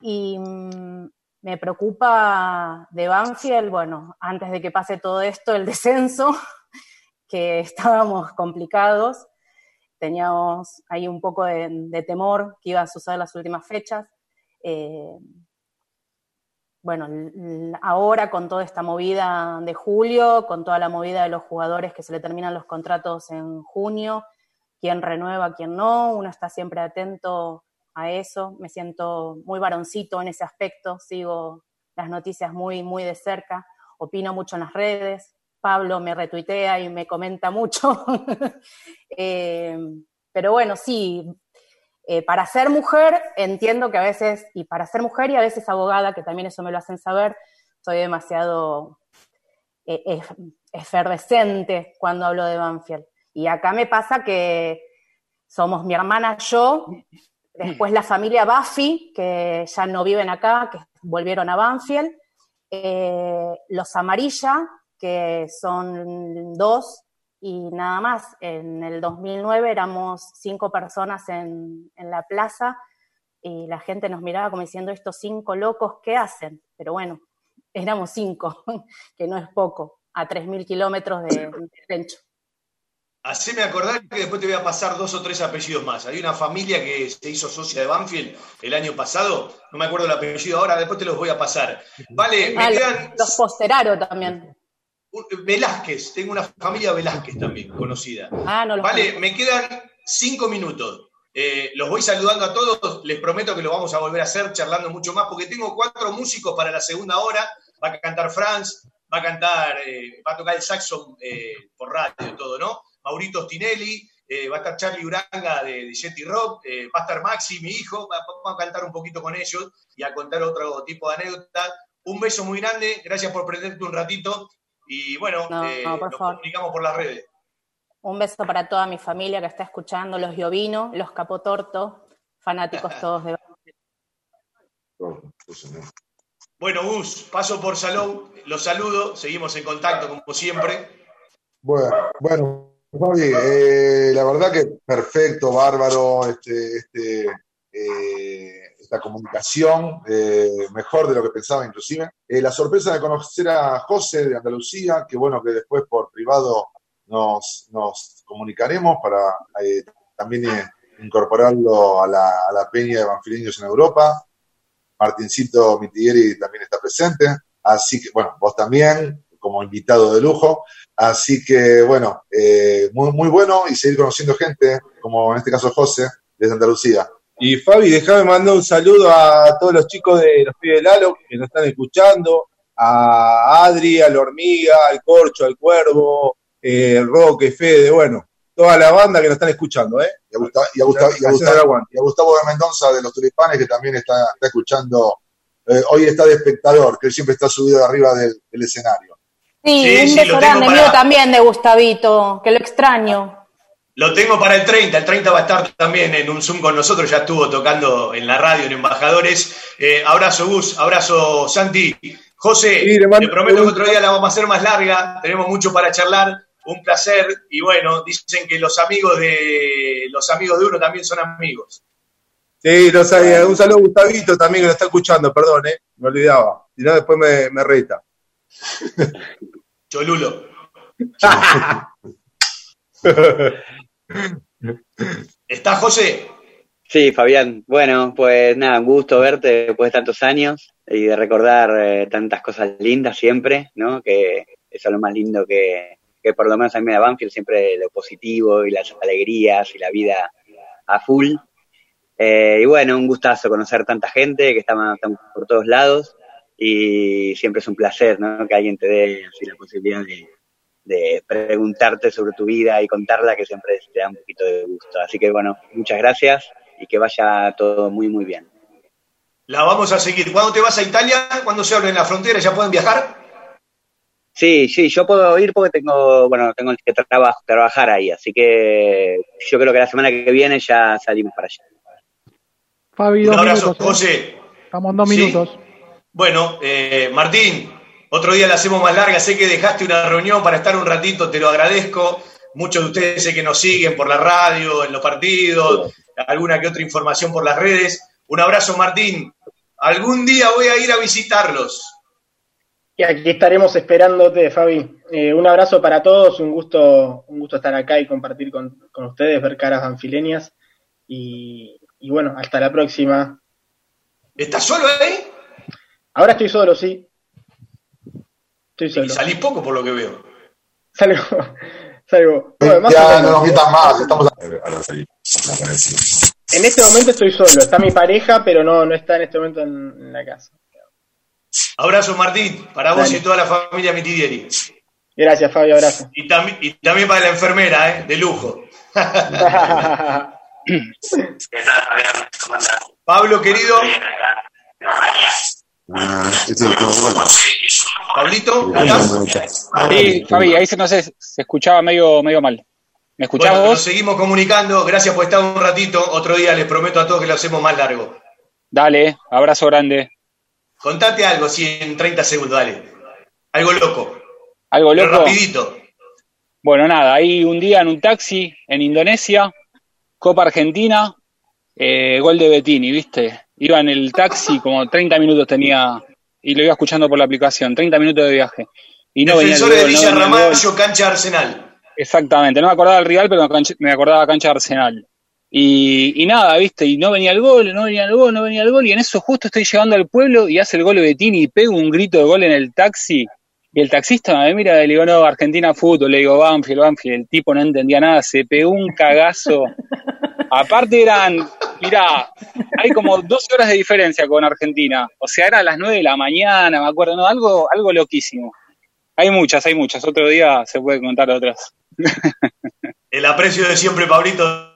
y mm, me preocupa de Banfield, bueno, antes de que pase todo esto, el descenso, que estábamos complicados, teníamos ahí un poco de, temor que iba a suceder las últimas fechas. Eh, bueno, ahora con toda esta movida de julio, con toda la movida de los jugadores que se le terminan los contratos en junio, quién renueva, quién no, uno está siempre atento a eso, me siento muy varoncito en ese aspecto, sigo las noticias muy, muy de cerca, opino mucho en las redes, Pablo me retuitea y me comenta mucho, Eh, pero bueno, sí, eh, para ser mujer entiendo que a veces, y para ser mujer y a veces abogada, que también eso me lo hacen saber, soy demasiado eh, ef- efervescente cuando hablo de Banfield. Y acá me pasa que somos mi hermana, yo, después la familia Buffy, que ya no viven acá, que volvieron a Banfield, los Amarilla, que son dos y nada más. En el 2009 éramos cinco personas en, en la plaza y la gente nos miraba como diciendo, estos cinco locos, ¿qué hacen? Pero bueno, éramos cinco, que no es poco, a 3.000 kilómetros de, Pencho. Haceme acordar que después te voy a pasar dos o tres apellidos más. Hay una familia que se hizo socia de Banfield el año pasado, no me acuerdo el apellido ahora, después te los voy a pasar. Vale, me Ah, quedan los, los Posteraro también. Velázquez, tengo una familia Velázquez también, conocida. Ah, no Vale, conozco. me quedan cinco minutos. Eh, los voy saludando a todos, les prometo que lo vamos a volver a hacer charlando mucho más, porque tengo cuatro músicos para la segunda hora. Va a cantar Franz, va a cantar, eh, va a tocar el saxo eh, por radio y todo, ¿no? Maurito Stinelli, eh, va a estar Charlie Uranga de, de Jetty Rock, va a estar Maxi, mi hijo, va- vamos a cantar un poquito con ellos y a contar otro tipo de anécdotas. Un beso muy grande, gracias por prenderte un ratito y bueno, No, eh, no, por nos favor. comunicamos por las redes. Un beso para toda mi familia que está escuchando, los Giovino, los Capotorto, fanáticos todos de Bueno, Gus, paso por Salou, los saludo, seguimos en contacto como siempre. Bueno, bueno, Fabi, eh, la verdad que perfecto, bárbaro, este, este, eh, esta comunicación, eh, mejor de lo que pensaba inclusive. Eh, la sorpresa de conocer a José de Andalucía, que bueno, que después por privado nos, nos comunicaremos para eh, también eh, incorporarlo a la, a la peña de Banfileños en Europa. Martincito Mitigueri también está presente, así que bueno, vos también, como invitado de lujo. Así que, bueno, eh, muy, muy bueno y seguir conociendo gente, como en este caso José, desde Andalucía. Y Fabi, déjame mandar un saludo a todos los chicos de los pibes de Lalo que nos están escuchando, a Adri, a la hormiga, al corcho, al cuervo, eh, el Roque, Fede, bueno, toda la banda que nos están escuchando, ¿eh? Y a Gustavo, y a Gustavo, y a Gracias Gustavo- al aguante. y a Gustavo de Mendoza de los Tulipanes, que también está, está escuchando. eh, hoy está de espectador, que él siempre está subido arriba del, del escenario. Sí, Sí, un beso grande para- mío también de Gustavito, que lo extraño. Lo tengo para el 30, el 30 va a estar también en un Zoom con nosotros, ya estuvo tocando en la radio, en Embajadores. Eh, abrazo Gus, abrazo Santi. José, Sí, le te prometo que otro día la vamos a hacer más larga, tenemos mucho para charlar, un placer. Y bueno, dicen que los amigos de los amigos de uno también son amigos. Sí, lo sabía. Un saludo a Gustavito también que lo está escuchando, perdón, eh, me olvidaba. Si no, después me, me reta. Cholulo. ¿Está José? Sí, Fabián. Bueno, pues nada, un gusto verte después de tantos años y de recordar eh, tantas cosas lindas siempre, ¿no? Que eso es lo más lindo que, que por lo menos a mí me Banfield, siempre lo positivo y las alegrías y la vida a full. Eh, y bueno, un gustazo conocer tanta gente que estamos por todos lados y siempre es un placer, ¿no? Que alguien te dé así la posibilidad de, de preguntarte sobre tu vida y contarla, que siempre te da un poquito de gusto. Así que bueno, muchas gracias y que vaya todo muy, muy bien. La vamos a seguir. ¿Cuándo te vas a Italia? ¿Cuándo se abren las fronteras? ¿Ya pueden viajar? Sí, sí, yo puedo ir porque tengo, bueno, tengo que traba- trabajar ahí, así que yo creo que la semana que viene ya salimos para allá. Fabi, Un dos abrazo, minutos. ¿eh? José. Estamos en dos Sí. minutos. Bueno, eh, Martín, otro día la hacemos más larga. Sé que dejaste una reunión para estar un ratito, te lo agradezco. Muchos de ustedes sé que nos siguen por la radio, en los partidos, alguna que otra información por las redes. Un abrazo, Martín. Algún día voy a ir a visitarlos. Y aquí estaremos esperándote, Fabi. Eh, un abrazo para todos, un gusto, un gusto estar acá y compartir con, con ustedes, ver caras anfileñas. Y, y bueno, hasta la próxima. ¿Estás solo ahí? Ahora estoy solo, sí. Estoy Y solo. salís poco por lo que veo. Salgo. Salgo. Ya no nos metas más, estamos En este momento estoy solo. Está mi pareja, pero no, no está en este momento en, en la casa. Abrazo, Martín, para vos y toda la familia Mitidieri. Gracias, Fabi. Abrazo. Y, también y también para la enfermera, ¿eh? De lujo. Pablo, querido. Pablito, ¿estás? Sí, Fabi, ahí se, no sé, se escuchaba medio, medio mal. ¿Me escuchás Bueno, nos seguimos comunicando. Gracias por estar un ratito. Otro día les prometo a todos que lo hacemos más largo. Dale, abrazo grande. Contate algo, sí, en 30 segundos, dale. Algo loco. ¿Algo Pero loco? rapidito. Bueno, nada, ahí un día en un taxi en Indonesia, Copa Argentina, eh, gol de Bettini, ¿viste? Iba en el taxi, como 30 minutos tenía, y lo iba escuchando por la aplicación, 30 minutos de viaje. Y no venía el de gol, no Villa gol. Ramallo, cancha Arsenal. Exactamente, no me acordaba del rival, pero me acordaba cancha de Arsenal. Y, y nada, viste, y no venía el gol, no venía el gol, no venía el gol, y en eso justo estoy llegando al pueblo y hace el gol de Bettini y pego un grito de gol en el taxi. Y el taxista me mira y le digo, no, Argentina fútbol, le digo, Banfield, Banfield, el tipo no entendía nada, se pegó un cagazo. Aparte eran, mirá, hay como 12 horas de diferencia con Argentina, o sea, era a las 9 de la mañana, me acuerdo, no, algo, algo loquísimo. Hay muchas, hay muchas, otro día se puede contar otras. El aprecio de siempre, Pablito.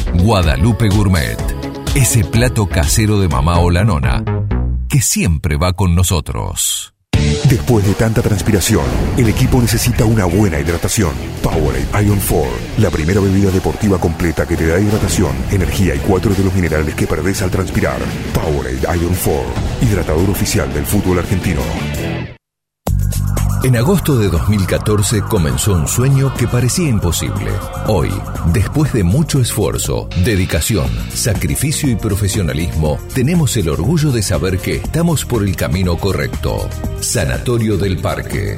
Guadalupe Gourmet. Ese plato casero de mamá o la nona que siempre va con nosotros. Después de tanta transpiración, el equipo necesita una buena hidratación. Powerade Ion 4, la primera bebida deportiva completa que te da hidratación, energía y cuatro de los minerales que perdés al transpirar. Powerade Ion 4, hidratador oficial del fútbol argentino. En agosto de 2014 comenzó un sueño que parecía imposible. Hoy, después de mucho esfuerzo, dedicación, sacrificio y profesionalismo, tenemos el orgullo de saber que estamos por el camino correcto. Sanatorio del Parque.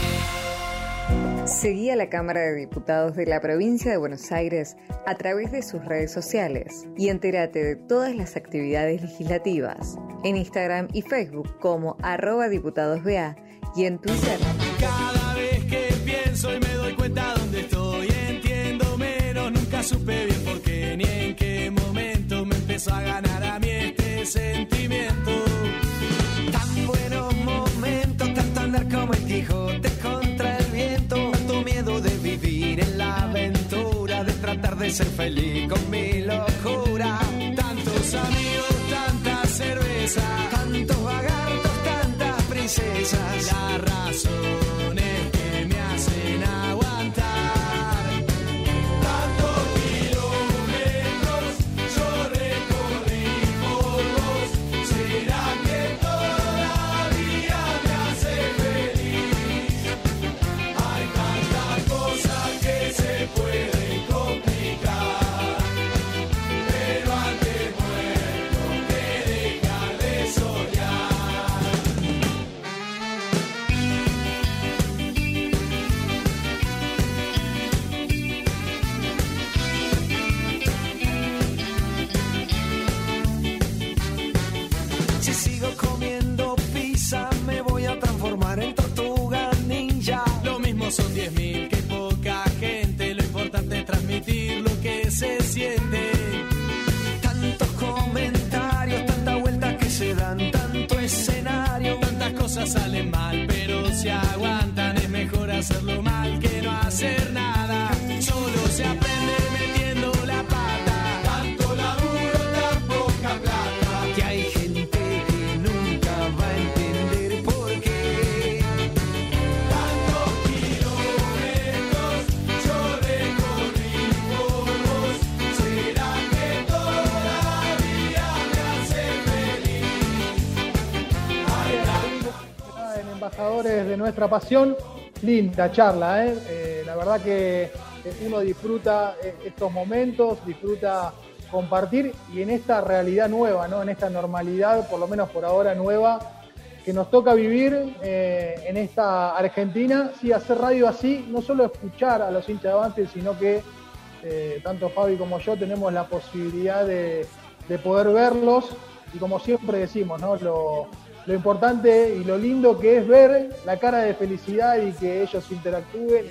Seguí a la Cámara de Diputados de la Provincia de Buenos Aires a través de sus redes sociales y entérate de todas las actividades legislativas en Instagram y Facebook como arroba diputadosBA y en Twitter. Cada vez que pienso y me doy cuenta dónde estoy, entiendo menos, nunca supe bien por qué ni en qué momento me empezó a ganar ser feliz con mi locura. Tantos amigos, tanta cerveza, tantos vagartos, tantas princesas. Las razones de Nuestra Pasión. Linda charla, ¿eh? Eh, la verdad que eh, uno disfruta eh, estos momentos, disfruta compartir y en esta realidad nueva, ¿no? en esta normalidad, por lo menos por ahora nueva, que nos toca vivir en esta Argentina, sí, hacer radio así, no solo escuchar a los hinchas de Banfield, sino que tanto Fabi como yo tenemos la posibilidad de, de poder verlos y como siempre decimos, ¿no? Lo, lo importante y lo lindo que es ver la cara de felicidad y que ellos interactúen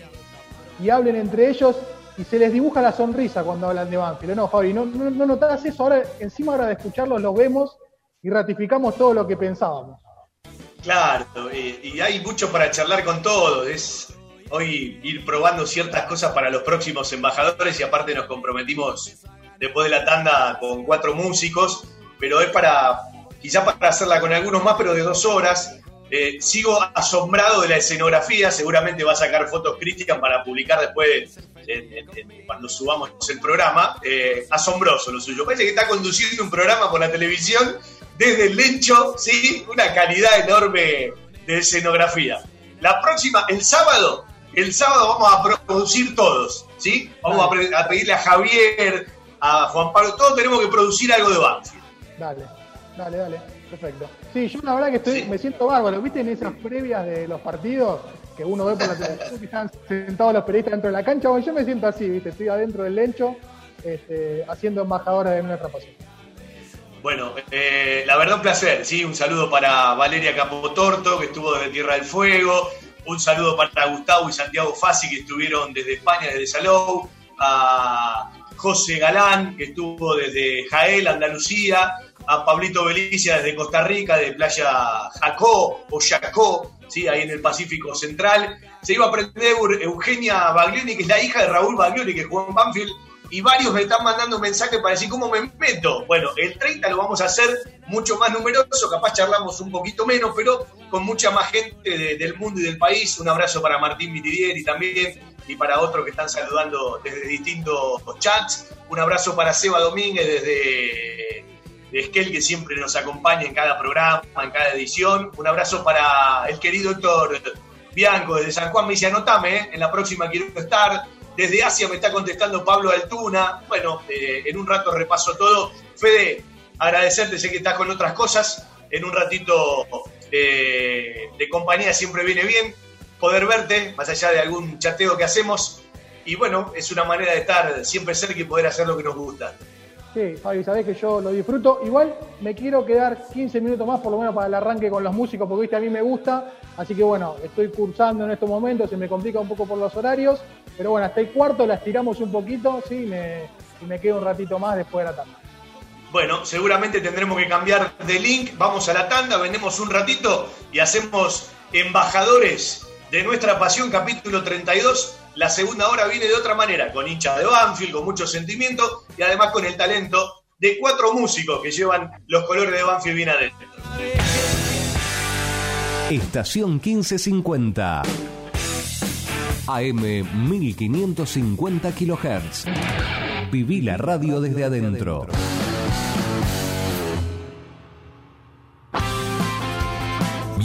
y hablen entre ellos y se les dibuja la sonrisa cuando hablan de Banfield. No, Fabi, ¿no, no, no notás eso? Ahora, encima ahora de escucharlos los vemos y ratificamos todo lo que pensábamos. Claro, eh, y hay mucho para charlar con todos. Es hoy ir probando ciertas cosas para los próximos embajadores y aparte nos comprometimos después de la tanda con cuatro músicos, pero es para, quizá para hacerla con algunos más, pero de dos horas. Eh, sigo asombrado de la escenografía, seguramente va a sacar fotos críticas para publicar después en- en- en- cuando subamos el programa. Eh, asombroso lo suyo. Parece que está conduciendo un programa por la televisión desde el lecho, ¿sí? Una calidad enorme de escenografía. La próxima, el sábado, el sábado vamos a producir todos, ¿sí? Vamos a pedirle a Javier, a Juan Pablo, todos tenemos que producir algo de Banfield. Dale, dale, dale, perfecto. Sí, yo la verdad que estoy, me siento bárbaro. ¿Viste en esas previas de los partidos que uno ve por la televisión que están sentados los periodistas dentro de la cancha? Bueno, yo me siento así, ¿viste? Estoy adentro del lencho este, haciendo embajadora de nuestra pasión. Bueno, eh, la verdad un placer, ¿sí? Un saludo para Valeria Capotorto, que estuvo desde Tierra del Fuego. Un saludo para Gustavo y Santiago Fassi, que estuvieron desde España, desde Salou. A José Galán, que estuvo desde Jael, Andalucía. A Pablito Belicia desde Costa Rica, de Playa Jacó o Yacó, ¿sí? ahí en el Pacífico Central. Se iba a aprender Eugenia Baglioni, que es la hija de Raúl Baglioni, que jugó en Banfield y varios me están mandando mensajes para decir cómo me meto. Bueno, el 30 lo vamos a hacer mucho más numeroso, capaz charlamos un poquito menos, pero con mucha más gente de- del mundo y del país. Un abrazo para Martín Mitidieri también y para otros que están saludando desde distintos chats. Un abrazo para Seba Domínguez desde de Esquel, que siempre nos acompaña en cada programa, en cada edición. Un abrazo para el querido Héctor Bianco desde San Juan. Me dice, anotame, ¿eh? en la próxima quiero estar. Desde Asia me está contestando Pablo Altuna. Bueno, eh, en un rato repaso todo. Fede, agradecerte, sé que estás con otras cosas. En un ratito eh, de compañía siempre viene bien poder verte, más allá de algún chateo que hacemos. Y bueno, es una manera de estar siempre cerca y poder hacer lo que nos gusta. Sí, Fabi, sabés que yo lo disfruto. Igual me quiero quedar 15 minutos más, por lo menos para el arranque con los músicos, porque viste, a mí me gusta. Así que bueno, estoy cursando en estos momentos, se me complica un poco por los horarios. Pero bueno, hasta el cuarto la estiramos un poquito, sí, me, y me quedo un ratito más después de la tanda. Bueno, seguramente tendremos que cambiar de link. Vamos a la tanda, vendemos un ratito y hacemos embajadores de nuestra pasión, capítulo 32. La segunda hora viene de otra manera, con hinchas de Banfield, con mucho sentimiento y además con el talento de cuatro músicos que llevan los colores de Banfield bien adentro. Estación 1550. AM 1550 kHz. Viví la radio desde adentro.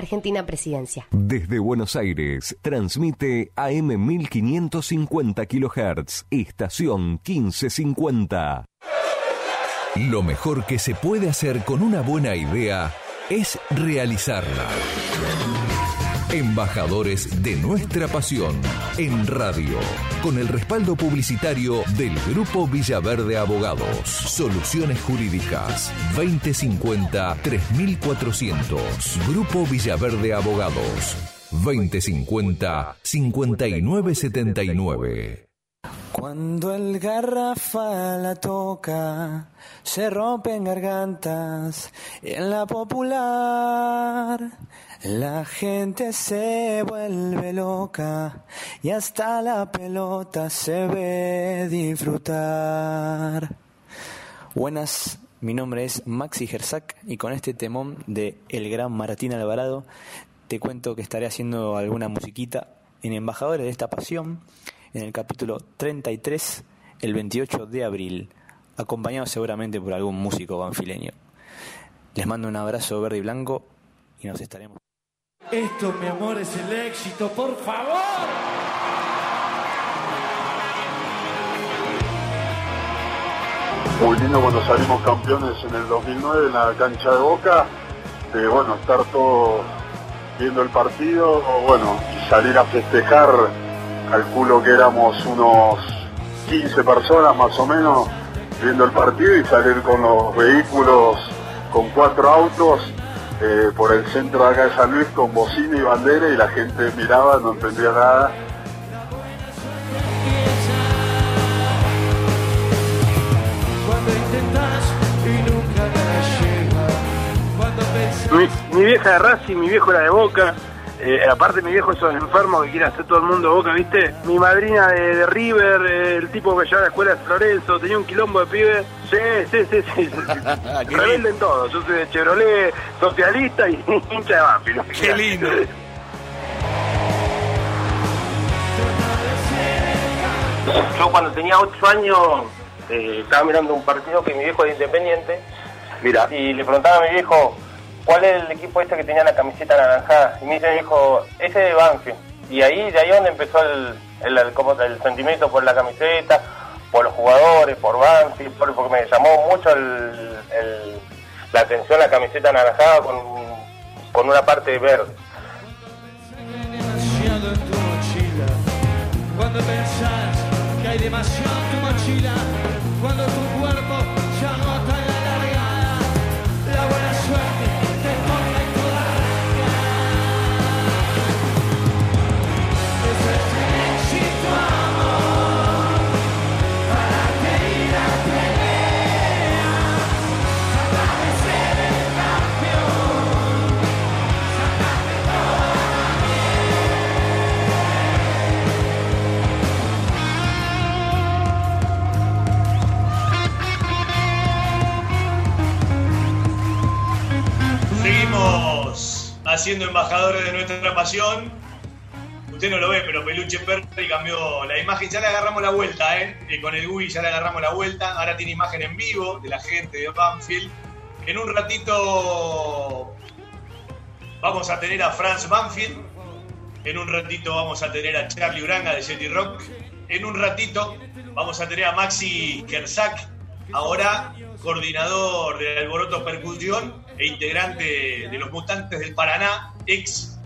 Argentina Presidencia. Desde Buenos Aires, transmite AM 1550 kHz, estación 1550. Lo mejor que se puede hacer con una buena idea es realizarla. Embajadores de nuestra pasión en radio, con el respaldo publicitario del Grupo Villaverde Abogados. Soluciones Jurídicas 2050-3400. Grupo Villaverde Abogados 2050-5979. Cuando el garrafa la toca, se rompen gargantas en la popular. La gente se vuelve loca y hasta la pelota se ve disfrutar. Buenas, mi nombre es Maxi Gersak y con este temón de El Gran Maratín Alvarado te cuento que estaré haciendo alguna musiquita en Embajadores de esta Pasión en el capítulo 33 el 28 de abril, acompañado seguramente por algún músico banfileño. Les mando un abrazo verde y blanco y nos estaremos. Esto, mi amor, es el éxito, por favor. Muy lindo cuando salimos campeones en el 2009 en la cancha de Boca, de bueno, estar todos viendo el partido, o bueno, salir a festejar, calculo que éramos unos 15 personas más o menos viendo el partido y salir con los vehículos, con cuatro autos, eh, por el centro de acá de San Luis con bocina y bandera y la gente miraba, no entendía nada. Mi, mi vieja de Racing, mi viejo era de Boca. Eh, aparte mi viejo esos enfermos que quiere hacer todo el mundo Boca, ¿viste? Mi madrina de, de River, eh, el tipo que llevaba a la escuela de Florenzo, tenía un quilombo de pibe. Sí, sí, sí, sí. Rebelde en todo. Yo soy de Chevrolet, socialista y hincha de Banfield. Qué lindo. Yo cuando tenía 8 años eh, estaba mirando un partido que mi viejo era independiente. Mira. Y le preguntaba a mi viejo, ¿cuál es el equipo este que tenía la camiseta naranjada? Y me dice mi viejo, ese de Banfield. Y ahí, de ahí donde empezó el, sentimiento por la camiseta, por los jugadores, por Banfield, por- porque me llamó mucho la atención la camiseta naranjada con, una parte verde. Cuando pensás que hay demasiado en tu mochila. Cuando haciendo embajadores de nuestra pasión. Usted no lo ve, pero Peluche Perry cambió la imagen. Ya le agarramos la vuelta, ¿eh? Con el GUI ya le agarramos la vuelta. Ahora tiene imagen en vivo de la gente de Banfield. En un ratito vamos a tener a Franz Banfield. En un ratito vamos a tener a Charlie Uranga de Jetty Rock. en un ratito vamos a tener a Maxi Kersak, ahora coordinador del Alboroto Percusión e integrante de los Mutantes del Paraná, ex.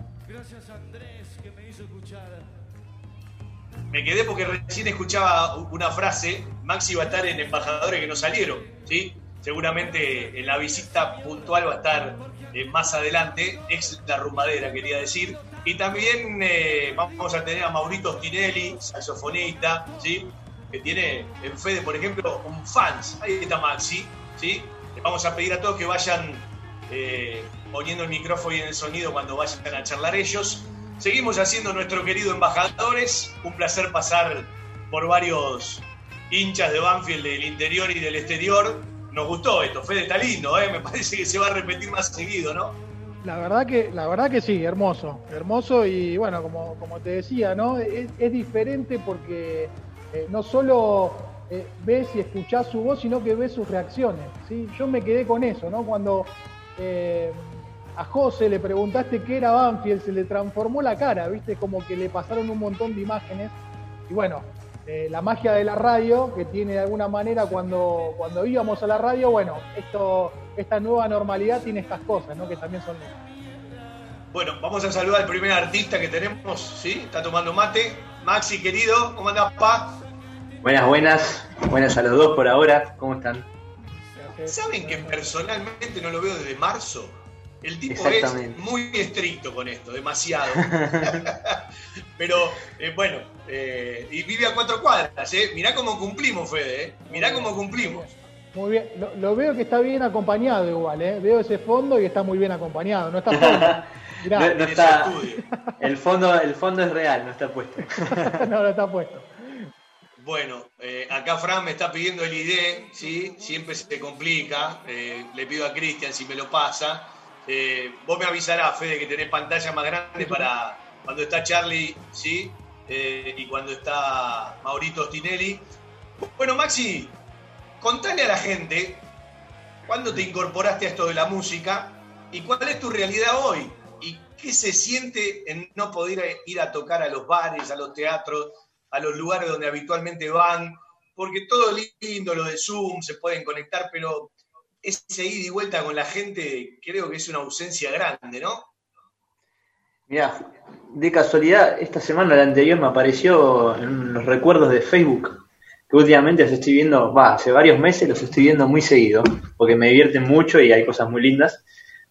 Me quedé porque recién escuchaba una frase, Maxi va a estar en Embajadores que no salieron, ¿sí? Seguramente en la visita puntual va a estar eh, más adelante, ex La Rumbadera quería decir, y también eh, vamos a tener a Maurito Stinelli, saxofonista, ¿sí? que tiene en Fede, por ejemplo, un fans. Ahí está Maxi. ¿sí? Les vamos a pedir a todos que vayan eh, poniendo el micrófono y el sonido cuando vayan a charlar ellos. Seguimos haciendo nuestro querido embajadores. Un placer pasar por varios hinchas de Banfield del interior y del exterior. Nos gustó esto, Fede está lindo, ¿eh? me parece que se va a repetir más seguido, ¿no? La verdad que, la verdad que sí, hermoso, hermoso y bueno, como, como te decía, ¿no? Es, diferente porque eh, no solo ves y escuchás su voz, sino que ves sus reacciones. ¿sí? Yo me quedé con eso, ¿no? Cuando eh, a José le preguntaste qué era Banfield, se le transformó la cara, ¿viste? Como que le pasaron un montón de imágenes. Y bueno, eh, la magia de la radio, que tiene de alguna manera cuando, cuando íbamos a la radio, bueno, esto, esta nueva normalidad tiene estas cosas, ¿no? Que también son. Bueno, vamos a saludar al primer artista que tenemos, ¿sí? Está tomando mate. Maxi, querido, ¿cómo andás, pa? Buenas, buenas. Buenas a los dos por ahora. ¿Cómo están? ¿Saben que personalmente no lo veo desde marzo? El tipo es muy estricto con esto, demasiado. Pero eh, bueno, eh, y vive a cuatro cuadras, ¿eh? Mirá cómo cumplimos, Fede, ¿eh? Mirá cómo cumplimos. Muy bien, lo, lo veo que está bien acompañado igual, ¿eh? Veo ese fondo y está muy bien acompañado, no está solo. Mirá. No, no está, el, fondo, el fondo es real, no está puesto. no, no está puesto. Bueno, eh, acá Fran me está pidiendo el ID, ¿sí? Siempre se complica. eh, le pido a Cristian si me lo pasa. Eh, vos me avisarás, Fede, que tenés pantalla más grande para cuando está Charlie, ¿sí? Y cuando está Maurito Stinelli. Bueno, Maxi, contale a la gente cuándo te incorporaste a esto de la música y cuál es tu realidad hoy. ¿Y qué se siente en no poder ir a tocar a los bares, a los teatros, a los lugares donde habitualmente van? Porque todo lindo, lo de Zoom, se pueden conectar, pero ese ida y vuelta con la gente creo que es una ausencia grande, ¿no? Mira, de casualidad, esta semana, la anterior, me apareció en los recuerdos de Facebook, que últimamente los estoy viendo, va, hace varios meses los estoy viendo muy seguido, porque me divierten mucho y hay cosas muy lindas.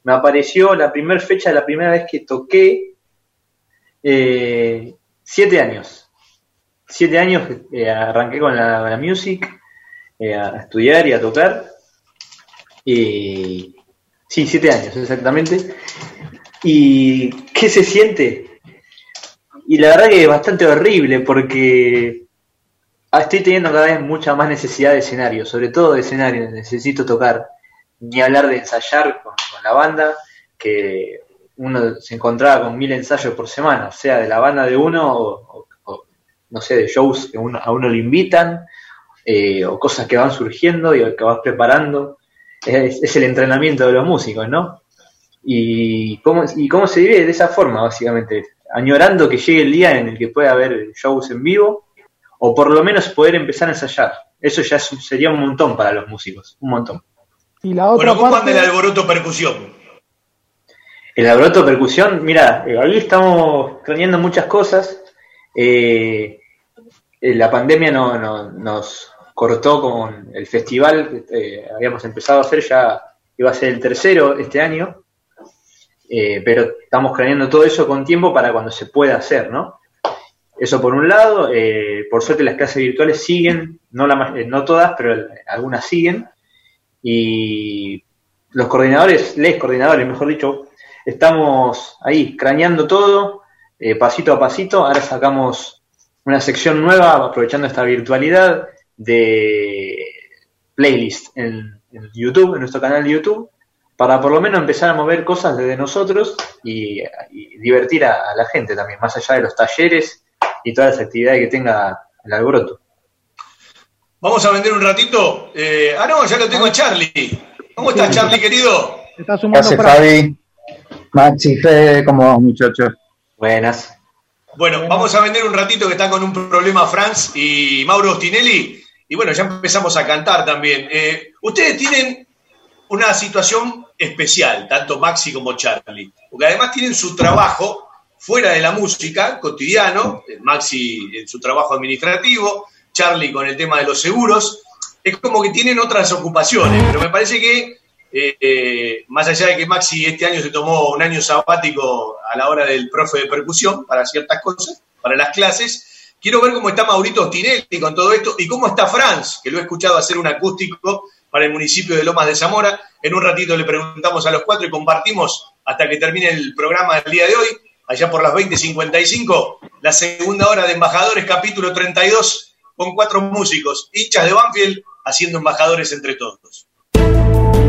Me apareció la primera fecha, la primera vez que toqué, eh, siete años. Siete años eh, arranqué con la, la music, eh, a estudiar y a tocar. Y sí, siete años exactamente. ¿Y qué se siente? Y la verdad que es bastante horrible porque estoy teniendo cada vez mucha más necesidad de escenario, sobre todo de escenario, necesito tocar, ni hablar de ensayar con, la banda, que uno se encontraba con mil ensayos por semana, sea de la banda de uno o, no sé, de shows que uno- a uno le invitan, eh, o cosas que van surgiendo y que vas preparando. Es, es el entrenamiento de los músicos, ¿no? Y cómo, y cómo se vive de esa forma, básicamente, añorando que llegue el día en el que pueda haber shows en vivo, o por lo menos poder empezar a ensayar. Eso ya es sería un montón para los músicos, un montón. Y la otra Bueno, ¿cómo anda parte. el alboroto percusión? El alboroto percusión, mira, eh, ahí estamos craneando muchas cosas. Eh, la pandemia no, no- nos cortó con el festival que eh, habíamos empezado a hacer, ya iba a ser el tercero este año, Eh, pero estamos craneando todo eso con tiempo para cuando se pueda hacer, ¿no? Eso por un lado, eh, por suerte las clases virtuales siguen, no, eh, no todas, pero algunas siguen, y los coordinadores, les coordinadores, mejor dicho, estamos ahí craneando todo, eh, pasito a pasito. Ahora sacamos una sección nueva, aprovechando esta virtualidad, de playlist en, en YouTube, en nuestro canal de YouTube, para por lo menos empezar a mover cosas desde nosotros y, y divertir a, a la gente también, más allá de los talleres y todas las actividades que tenga el alboroto. Vamos a vender un ratito. Eh, ah, no, ya lo tengo a Charlie. ¿Cómo estás, Charlie, querido? Se está ¿Qué hace Fabi? Maxi, Fede, ¿cómo muchachos? Buenas. Bueno, vamos a vender un ratito que está con un problema Franz y Mauro Ostinelli. Y bueno, ya empezamos a cantar también. Eh, ustedes tienen una situación especial, tanto Maxi como Charlie, porque además tienen su trabajo fuera de la música, cotidiano, eh, Maxi en su trabajo administrativo, Charlie con el tema de los seguros. Es como que tienen otras ocupaciones, pero me parece que eh, eh, más allá de que Maxi este año se tomó un año sabático a la hora del profe de percusión para ciertas cosas, para las clases, quiero ver cómo está Maurito Tinelli con todo esto y cómo está Franz, que lo he escuchado hacer un acústico para el municipio de Lomas de Zamora. En un ratito le preguntamos a los cuatro y compartimos hasta que termine el programa del día de hoy, allá por las 20.55, la segunda hora de Embajadores, capítulo 32, con cuatro músicos, hinchas de Banfield, haciendo embajadores entre todos.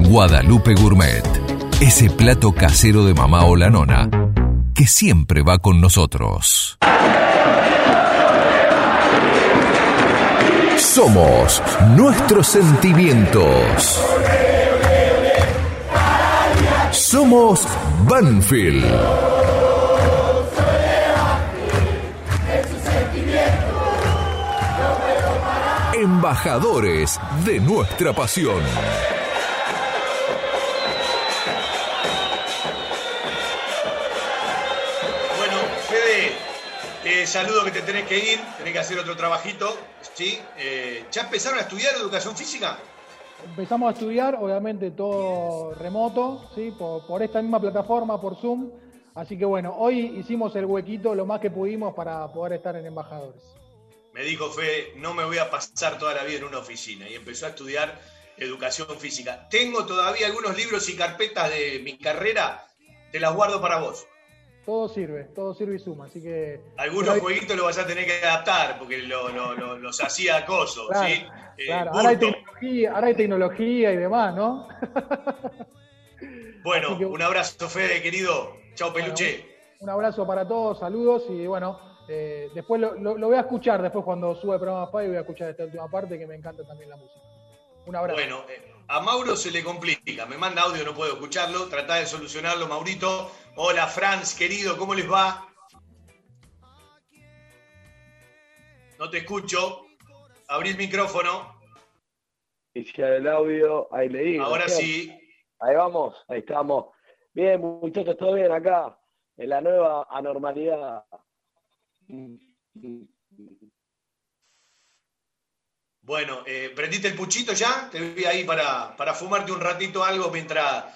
Guadalupe Gourmet. Ese plato casero de mamá o la nona que siempre va con nosotros. Somos nuestros sentimientos. Somos Banfield. Embajadores de nuestra pasión. Saludo que te tenés que ir, tenés que hacer otro trabajito, ¿sí? Eh, ¿Ya empezaron a estudiar educación física? Empezamos a estudiar, obviamente todo remoto, ¿sí? por, por esta misma plataforma, por Zoom. Así que bueno, hoy hicimos el huequito lo más que pudimos para poder estar en Embajadores. Me dijo Fede, no me voy a pasar toda la vida en una oficina y empezó a estudiar educación física. Tengo todavía algunos libros y carpetas de mi carrera, te las guardo para vos. Todo sirve, todo sirve y suma, así que... Algunos jueguitos los vas a tener que adaptar porque lo- lo- lo- los hacía acoso, Claro, ¿sí? Eh, Claro, ahora hay, tecnología, ahora hay tecnología y demás, ¿no? Bueno, que- un abrazo, Fede, querido. Chao, peluche. Un abrazo para todos, saludos y bueno, eh, después lo, lo- lo voy a escuchar, después cuando sube el programa Spy voy a escuchar esta última parte que me encanta también la música. Un abrazo. Bueno, eh, a Mauro se le complica. Me manda audio, no puedo escucharlo. Trata de solucionarlo, Maurito. Hola, Franz, querido, ¿cómo les va? No te escucho. Abrí el micrófono. Iniciar el audio, ahí le digo. Ahora ¿qué? sí. Ahí vamos, ahí estamos. Bien, muchachos, todo bien acá, en la nueva anormalidad. Bueno, eh, ¿prendiste el puchito ya? Te vi ahí para, para fumarte un ratito algo mientras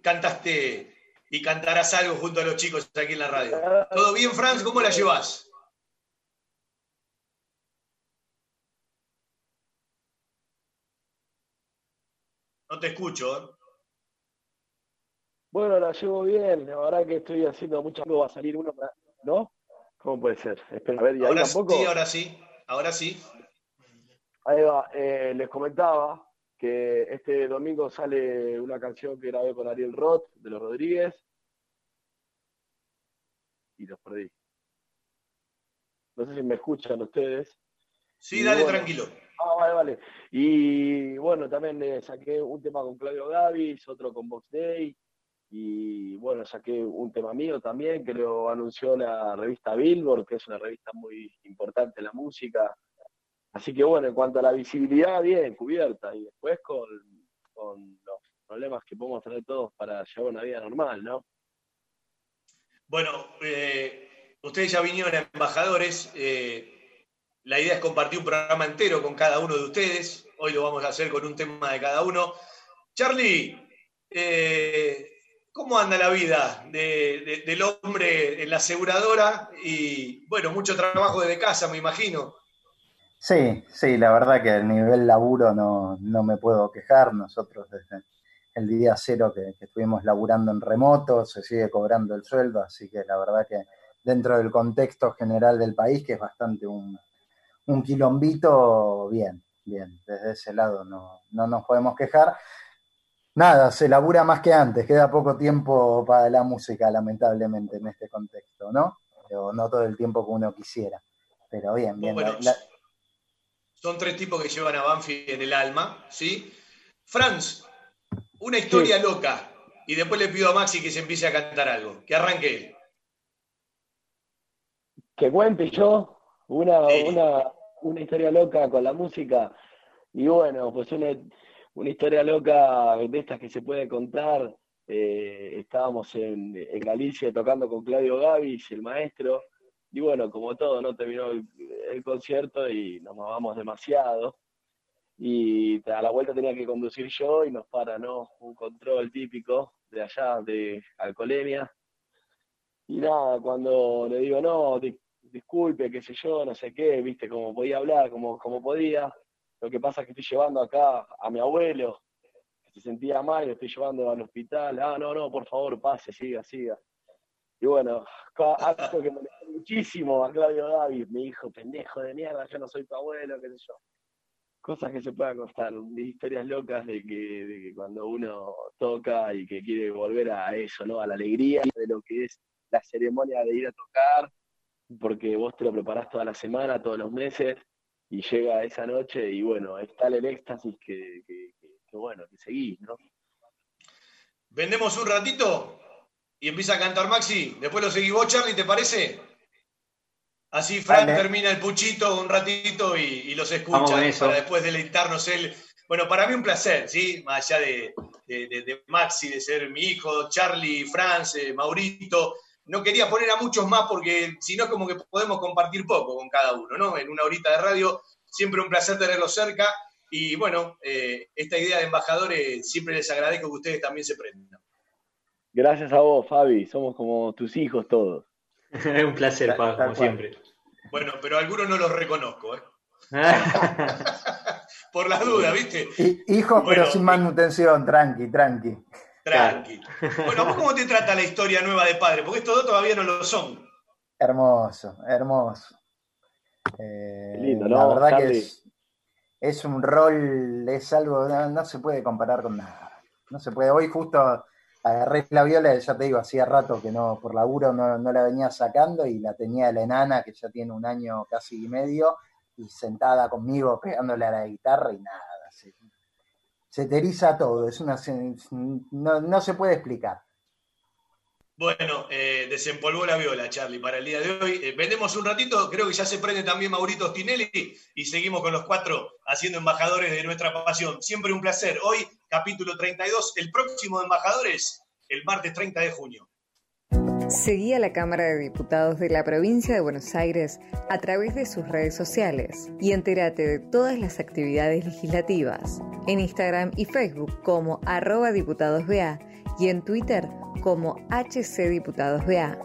cantaste y cantarás algo junto a los chicos aquí en la radio. ¿Todo bien, Franz? ¿Cómo la llevas? No te escucho. ¿eh? Bueno, la llevo bien, la verdad que estoy haciendo mucho, va a salir uno, ¿no? ¿Cómo puede ser? Espera, a ver, ¿y ahí Ahora tampoco? sí, ahora sí. Ahora sí. Ahí va, eh, les comentaba que este domingo sale una canción que grabé con Ariel Roth, de los Rodríguez, y los perdí. No sé si me escuchan ustedes. Sí, Y dale bueno, tranquilo. Ah, vale, vale. Y bueno, también eh, saqué un tema con Claudio Gavis, otro con Box Day, y bueno, saqué un tema mío también que lo anunció la revista Billboard, que es una revista muy importante en la música. Así que bueno, en cuanto a la visibilidad, bien, cubierta, y después con, los problemas que podemos tener todos para llevar una vida normal, ¿no? Bueno, eh, ustedes ya vinieron embajadores. eh, la idea es compartir un programa entero con cada uno de ustedes. Hoy lo vamos a hacer con un tema de cada uno. Charlie, eh, ¿cómo anda la vida de- del hombre en la aseguradora? Y bueno, mucho trabajo desde casa, me imagino. Sí, sí, la verdad que el nivel laburo no, no me puedo quejar. Nosotros desde el día cero que, que estuvimos laburando en remoto, se sigue cobrando el sueldo, así que la verdad que dentro del contexto general del país, que es bastante un, un quilombito, bien, bien, desde ese lado no, no nos podemos quejar. Nada, se labura más que antes, queda poco tiempo para la música, lamentablemente, en este contexto, ¿no? Pero no todo el tiempo que uno quisiera. Pero bien, bien. Bueno, la- la- Son tres tipos que llevan a Banfield en el alma, ¿sí? Franz, una historia loca. Y después le pido a Maxi que se empiece a cantar algo. Que arranque él. que cuente yo una, una, una historia loca con la música. Y bueno, pues una, una historia loca de estas que se puede contar. Eh, estábamos en, en Galicia tocando con Claudio Gavis, el maestro. Y bueno, como todo, ¿no? Terminó el, concierto y nos mamamos demasiado. Y a la vuelta tenía que conducir yo y nos para, ¿no? Un control típico de allá, de alcoholemia. Y nada, cuando le digo, no, di- disculpe, qué sé yo, no sé qué, viste, como podía hablar, como, como podía. Lo que pasa es que estoy llevando acá a mi abuelo, que se sentía mal, lo estoy llevando al hospital. Ah, no, no, por favor, pase, siga, siga. Y bueno, algo que molestó muchísimo a Claudio David, me dijo, pendejo de mierda, yo no soy tu abuelo, qué sé yo. Cosas que se puedan contar, historias locas de que, cuando uno toca y que quiere volver a eso, ¿no? A la alegría de lo que es la ceremonia de ir a tocar, porque vos te lo preparás toda la semana, todos los meses, y llega esa noche y bueno, es tal el éxtasis que- que bueno, que seguís, ¿no? Vendemos un ratito y empieza a cantar Maxi. Después lo seguís vos, Charlie, ¿te parece? Así Fran Dale. termina el puchito un ratito y, y los escucha para después deleitarnos él. Bueno, para mí un placer, ¿sí? Más allá de, de- de- de Maxi, de ser mi hijo, Charlie, Franz, eh, Maurito. No quería poner a muchos más porque si no es como que podemos compartir poco con cada uno, ¿no? En una horita de radio, siempre un placer tenerlos cerca. Y bueno, eh, esta idea de embajadores, siempre les agradezco que ustedes también se prendan. Gracias a vos, Fabi, somos como tus hijos todos. Es un placer, Pablo, como siempre. Bueno, pero algunos no los reconozco, ¿eh? Por las dudas, ¿viste? Hi- Hijos, Bueno, pero sin manutención, tranqui, tranqui. Tranqui. Bueno, ¿a vos cómo te trata la historia nueva de padre? Porque estos dos todavía no lo son. Hermoso, hermoso. Eh, lindo, la ¿no, verdad que es, es un rol, es algo, no, no se puede comparar con nada. No se puede. Hoy justo agarré la viola, ya te digo, hacía rato que no, por laburo no, no la venía sacando y la tenía la enana, que ya tiene un año casi y medio, y sentada conmigo pegándole a la guitarra y nada. Se, se todo, es una, no, no se puede explicar. Bueno, eh, desempolvó la viola, Charlie, para el día de hoy. Eh, vendemos un ratito, creo que ya se prende también Maurito Stinelli y seguimos con los cuatro haciendo embajadores de nuestra pasión. Siempre un placer. Hoy, capítulo 32, el próximo de embajadores, el martes 30 de junio. Seguí a la Cámara de Diputados de la Provincia de Buenos Aires a través de sus redes sociales y entérate de todas las actividades legislativas en Instagram y Facebook como diputadosBA y en Twitter como HCDiputadosBA.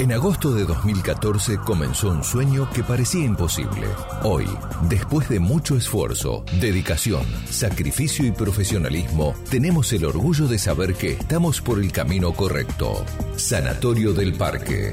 En agosto de 2014 comenzó un sueño que parecía imposible. Hoy, después de mucho esfuerzo, dedicación, sacrificio y profesionalismo, tenemos el orgullo de saber que estamos por el camino correcto. Sanatorio del Parque.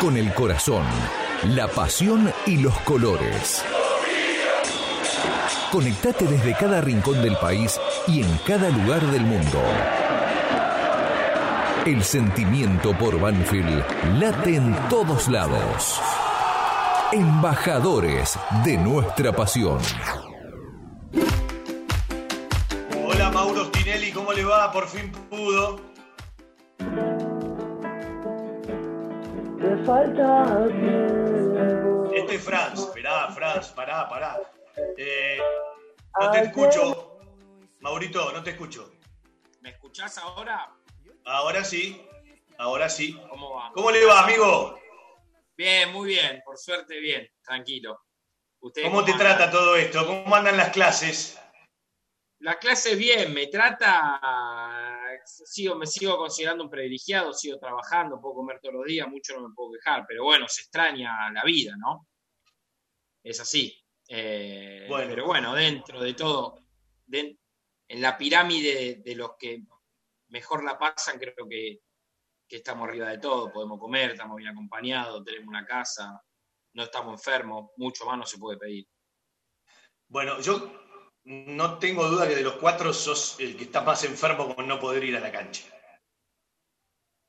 Con el corazón, la pasión y los colores. Conectate desde cada rincón del país y en cada lugar del mundo. El sentimiento por Banfield late en todos lados. Embajadores de nuestra pasión. Hola, Mauro Stinelli, ¿cómo le va? Por fin pudo. Te falta tiempo. Este es Franz. Esperá, Franz, pará, pará. Eh, no te escucho. Maurito, no te escucho. ¿Me escuchás ahora? Ahora sí, ahora sí. ¿Cómo va? ¿Cómo le va, amigo? Bien, muy bien. Por suerte, bien. Tranquilo. ¿Ustedes ¿Cómo te andan? trata todo esto? ¿Cómo andan las clases? La clase bien, me trata, sigo, me sigo considerando un privilegiado, sigo trabajando, puedo comer todos los días, mucho no me puedo quejar, pero bueno, se extraña la vida, ¿no? Es así. Eh, Bueno. Pero bueno, dentro de todo, de- en la pirámide de los que mejor la pasan, creo que, que estamos arriba de todo, podemos comer, estamos bien acompañados, tenemos una casa, no estamos enfermos, mucho más no se puede pedir. Bueno, yo no tengo duda que de los cuatro sos el que está más enfermo con no poder ir a la cancha.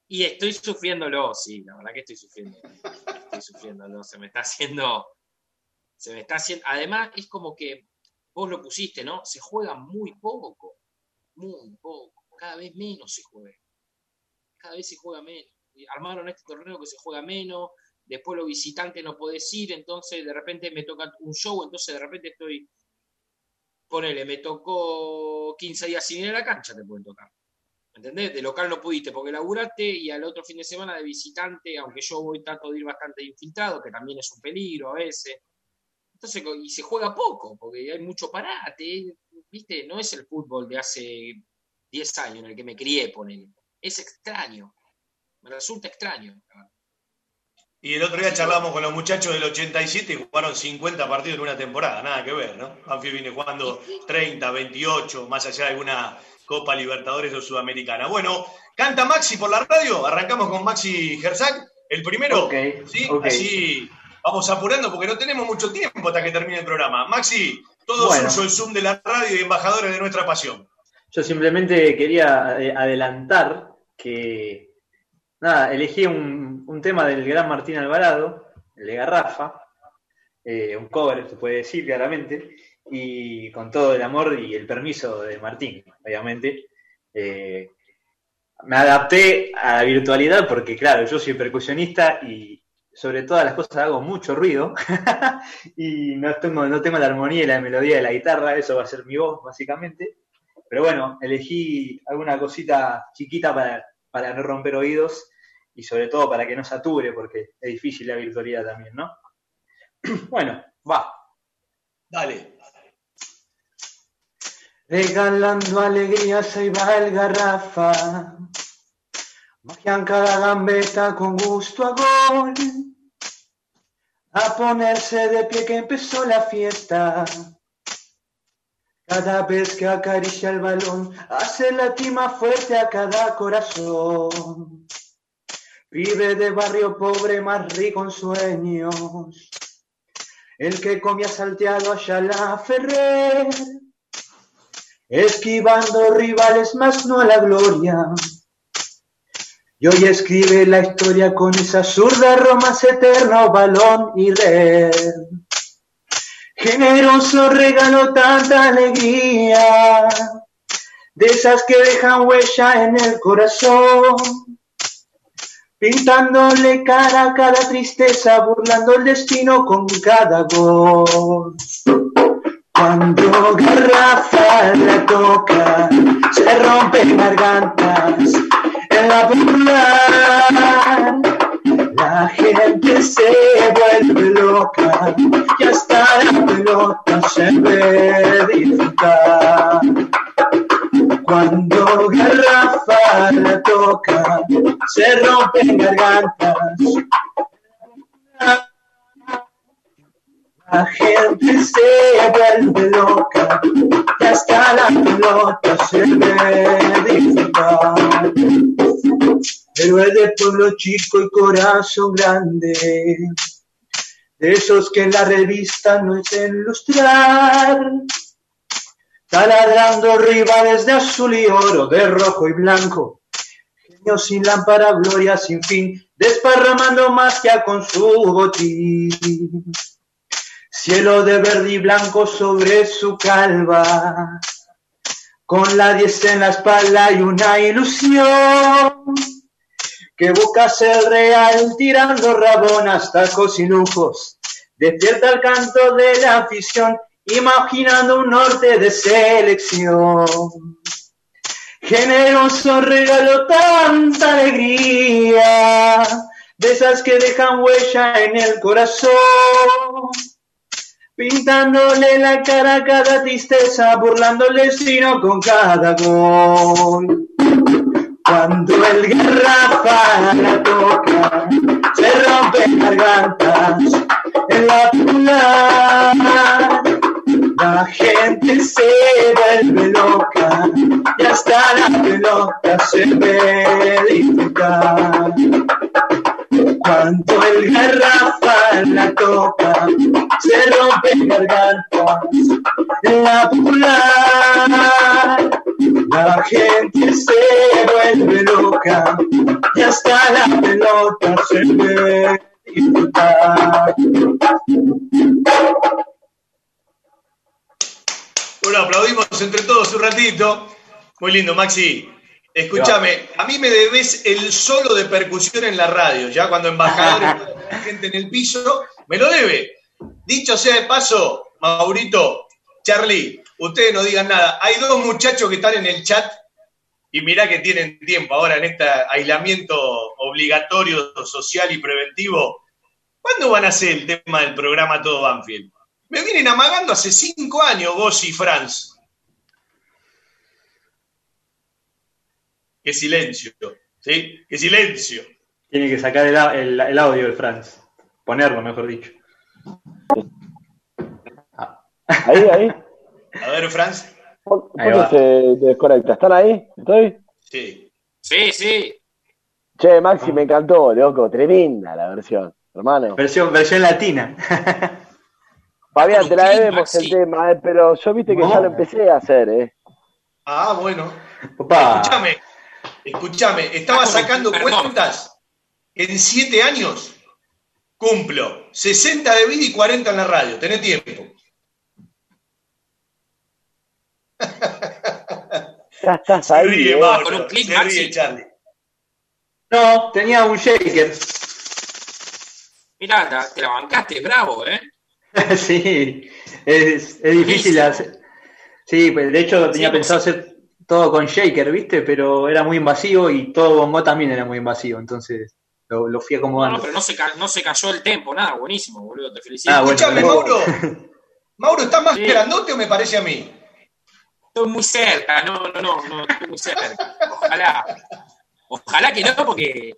Y estoy sufriéndolo, sí, la verdad que estoy sufriendo. Estoy sufriéndolo, se me está haciendo. Se me está haciendo. Además, es como que vos lo pusiste, ¿no? Se juega muy poco. Muy poco. Cada vez menos se juega. Cada vez se juega menos. Armaron este torneo que se juega menos. Después los visitantes no podés ir, entonces de repente me toca un show, entonces de repente estoy. Ponele, me tocó 15 días sin ir a la cancha, te pueden tocar. ¿Entendés? De local no pudiste porque laburaste y al otro fin de semana de visitante, aunque yo voy trato de ir bastante infiltrado, que también es un peligro a veces. Entonces, y se juega poco, porque hay mucho parate, ¿viste? No es el fútbol de hace 10 años en el que me crié, ponele. Es extraño. Me resulta extraño. Y el otro día charlamos con los muchachos del 87 y jugaron 50 partidos en una temporada, nada que ver, ¿no? Banfield viene jugando 30, 28, más allá de alguna Copa Libertadores o Sudamericana. Bueno, canta Maxi por la radio, arrancamos con Maxi Gerzak, el primero, Ok, ¿sí? ok. Así vamos apurando porque no tenemos mucho tiempo hasta que termine el programa. Maxi, todo Bueno. suyo el Zoom de la radio y embajadores de nuestra pasión. Yo simplemente quería eh, adelantar que, nada, elegí un, un tema del gran Martín Alvarado, el de Garrafa, eh, un cover, se puede decir claramente, y con todo el amor y el permiso de Martín, obviamente. Eh, me adapté a la virtualidad porque, claro, yo soy percusionista y sobre todas las cosas hago mucho ruido y no tengo, no tengo la armonía y la melodía de la guitarra, eso va a ser mi voz, básicamente. Pero bueno, elegí alguna cosita chiquita para, para no romper oídos y sobre todo para que no sature, porque es difícil la virtualidad también, ¿no? Bueno, va. Dale. Regalando alegrías ahí va el garrafa. Magia en cada gambeta con gusto a gol. A ponerse de pie que empezó la fiesta. Cada vez que acaricia el balón, hace latir más fuerte a cada corazón. Vive de barrio pobre, más rico en sueños. El que comía salteado allá la Ferrer esquivando rivales, más no a la gloria. Y hoy escribe la historia con esa zurda romance eterno, balón y red. Generoso regalo tanta alegría, de esas que dejan huella en el corazón, pintándole cara a cada tristeza, burlando el destino con cada gol. Cuando garrafa la toca, se rompen gargantas en la popular. La gente se vuelve loca y hasta la pelota se ve disfrutar. Cuando garrafa la toca, se rompen gargantas. La gente se vuelve loca y hasta la pelota se ve disfrutar. Héroe de pueblo chico y corazón grande, de esos que en la revista no es ilustrar. Taladrando rivales de azul y oro, de rojo y blanco, sin lámpara, gloria sin fin, desparramando magia con su botín. Cielo de verde y blanco sobre su calva, con la 10 en la espalda y una ilusión. Que buscas el real tirando rabonas, tacos y lujos. Despierta el canto de la afición, imaginando un norte de selección. Generoso regalo tanta alegría, de esas que dejan huella en el corazón, pintándole la cara a cada tristeza, burlando el destino con cada gol. Cuando el garrafa la toca, se rompen gargantas en la popular. La gente se vuelve loca y hasta la pelota se ve disfrutar. Cuando el garrafa la toca, se rompen gargantas en la popular. La gente se vuelve loca y hasta la pelota se ve disfrutar. Bueno, aplaudimos entre todos un ratito. Muy lindo, Maxi. Escúchame, a mí me debes el solo de percusión en la radio, ya cuando embajadores, gente en el piso, me lo debe. Dicho sea de paso, Maurito, Charlie, ustedes no digan nada. Hay dos muchachos que están en el chat y mirá que tienen tiempo ahora en este aislamiento obligatorio, social y preventivo. ¿Cuándo van a hacer el tema del programa Todo Banfield? Me vienen amagando hace cinco años vos y Franz. Qué silencio, ¿sí? Qué silencio. Tiene que sacar el, au- el- el audio del Franz. Ponerlo, mejor dicho. Ahí, ahí. A ver, Franz. ¿Por Ahí qué va. se desconecta? ¿Están ahí? ¿Estoy? Sí. Sí, sí. Che, Maxi, me encantó, loco. Tremenda la versión, hermano. Versión, versión latina. Fabián, te la debemos el tema, eh, pero yo viste que ya lo empecé a hacer, ¿eh? Ah, bueno. Opa. Escúchame, escúchame. Estaba sacando Perdón. cuentas. En siete años cumplo 60 de vida y 40 en la radio. Tenés tiempo. Ya estás Se ahí. ríe, eh. Mauro. Con un clic, Se Maxi. ríe, Charlie. No, tenía un shaker. Mirá, te la bancaste, bravo, ¿eh? sí, es, es difícil hacer. Sí, pues de hecho tenía Sí, pensado hacer todo con shaker, ¿viste? Pero era muy invasivo y todo bongo también era muy invasivo, entonces lo, lo fui acomodando. no, pero no se, no se cayó el tempo, nada, buenísimo, boludo, te felicito. Ah, bueno, pero- Mauro. Mauro, ¿estás más Sí. grandote o me parece a mí? Estoy muy cerca, no, no, no, no, estoy muy cerca. Ojalá. Ojalá que no, porque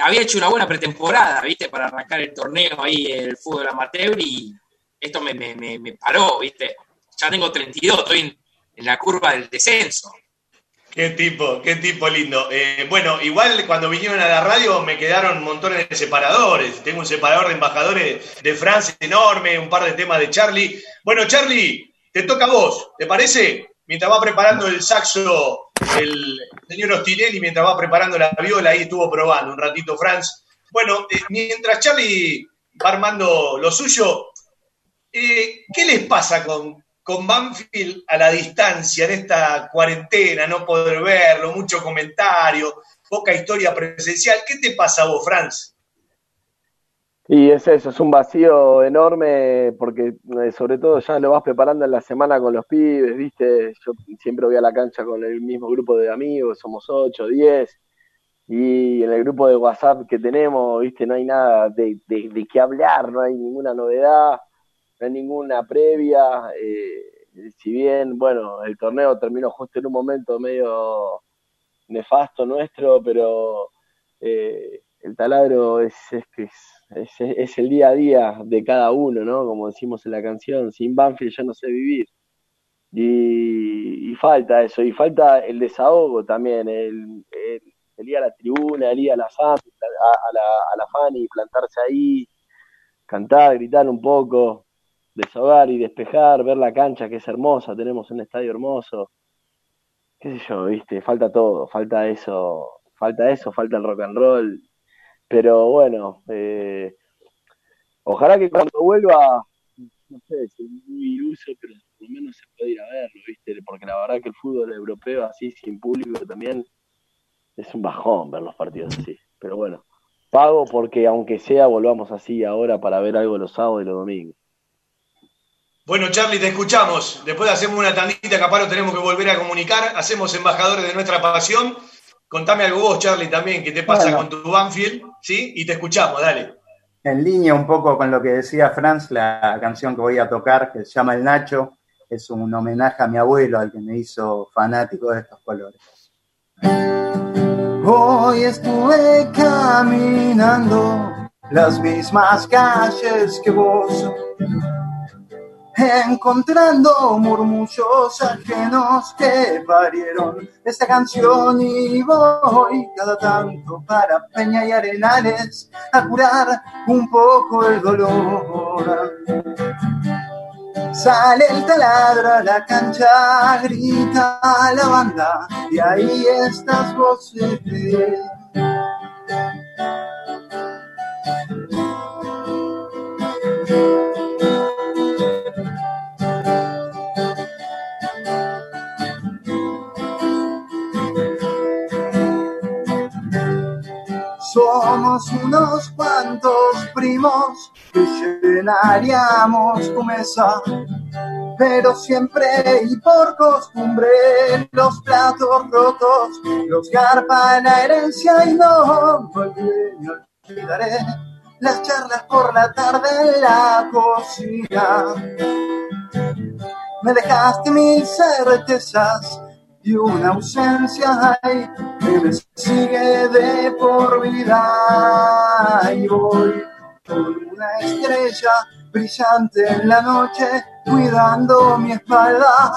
había hecho una buena pretemporada, ¿viste? Para arrancar el torneo ahí, el fútbol amateur, y esto me, me, me, paró, ¿viste? Ya tengo 32, estoy en, en la curva del descenso. Qué tipo, qué tipo lindo. Eh, bueno, igual cuando vinieron a la radio me quedaron montones de separadores. Tengo un separador de embajadores de Francia enorme, un par de temas de Charlie. Bueno, Charlie, te toca a vos, ¿te parece? Mientras va preparando el saxo el señor Ostinelli, mientras va preparando la viola, ahí estuvo probando un ratito Franz. Bueno, eh, mientras Charlie va armando lo suyo, eh, ¿qué les pasa con, con Banfield a la distancia en esta cuarentena? No poder verlo, mucho comentario, poca historia presencial. ¿Qué te pasa a vos, Franz? Y es eso, es un vacío enorme porque eh, sobre todo ya lo vas preparando en la semana con los pibes, ¿viste? Yo siempre voy a la cancha con el mismo grupo de amigos, somos 8, 10, y en el grupo de WhatsApp que tenemos, ¿viste? No hay nada de, de, de qué hablar, no hay ninguna novedad, no hay ninguna previa. eh, si bien, bueno, el torneo terminó justo en un momento medio nefasto nuestro, pero eh, el taladro es, es que es, es, es el día a día de cada uno, ¿no? Como decimos en la canción, sin Banfield yo no sé vivir. Y, y falta eso, y falta el desahogo también, el, ir a la tribuna, el ir a la, fan, a, a la, a la fan y plantarse ahí, cantar, gritar un poco, desahogar y despejar, ver la cancha que es hermosa, tenemos un estadio hermoso, qué sé yo, viste, falta todo, falta eso, falta eso, falta el rock and roll, pero bueno, eh, ojalá que cuando vuelva, no sé, soy muy iluso, pero por lo menos se puede ir a verlo, viste, porque la verdad que el fútbol europeo así, sin público también, es un bajón ver los partidos así. Pero bueno, pago porque aunque sea, volvamos así ahora para ver algo los sábados y los domingos. Bueno, Charlie, te escuchamos. Después hacemos una tandita, capaz lo tenemos que volver a comunicar. Hacemos embajadores de nuestra pasión. Contame algo vos, Charlie, también, qué te pasa Bueno. con tu Banfield, ¿sí? Y te escuchamos, dale. En línea un poco con lo que decía Franz, la canción que voy a tocar, que se llama El Nacho, es un homenaje a mi abuelo, al que me hizo fanático de estos colores. Hoy estuve caminando las mismas calles que vos, encontrando murmullos ajenos que parieron esta canción y voy cada tanto para Peña y Arenales a curar un poco el dolor. Sale el taladro a la cancha, grita la banda y ahí estás vos. bebé. Somos unos cuantos primos que llenaríamos tu mesa, pero siempre y por costumbre los platos rotos los garpa la herencia y no ni olvidaré las charlas por la tarde en la cocina. Me dejaste mil certezas y una ausencia hay que me sigue de por vida. Y voy con una estrella brillante en la noche cuidando mi espalda.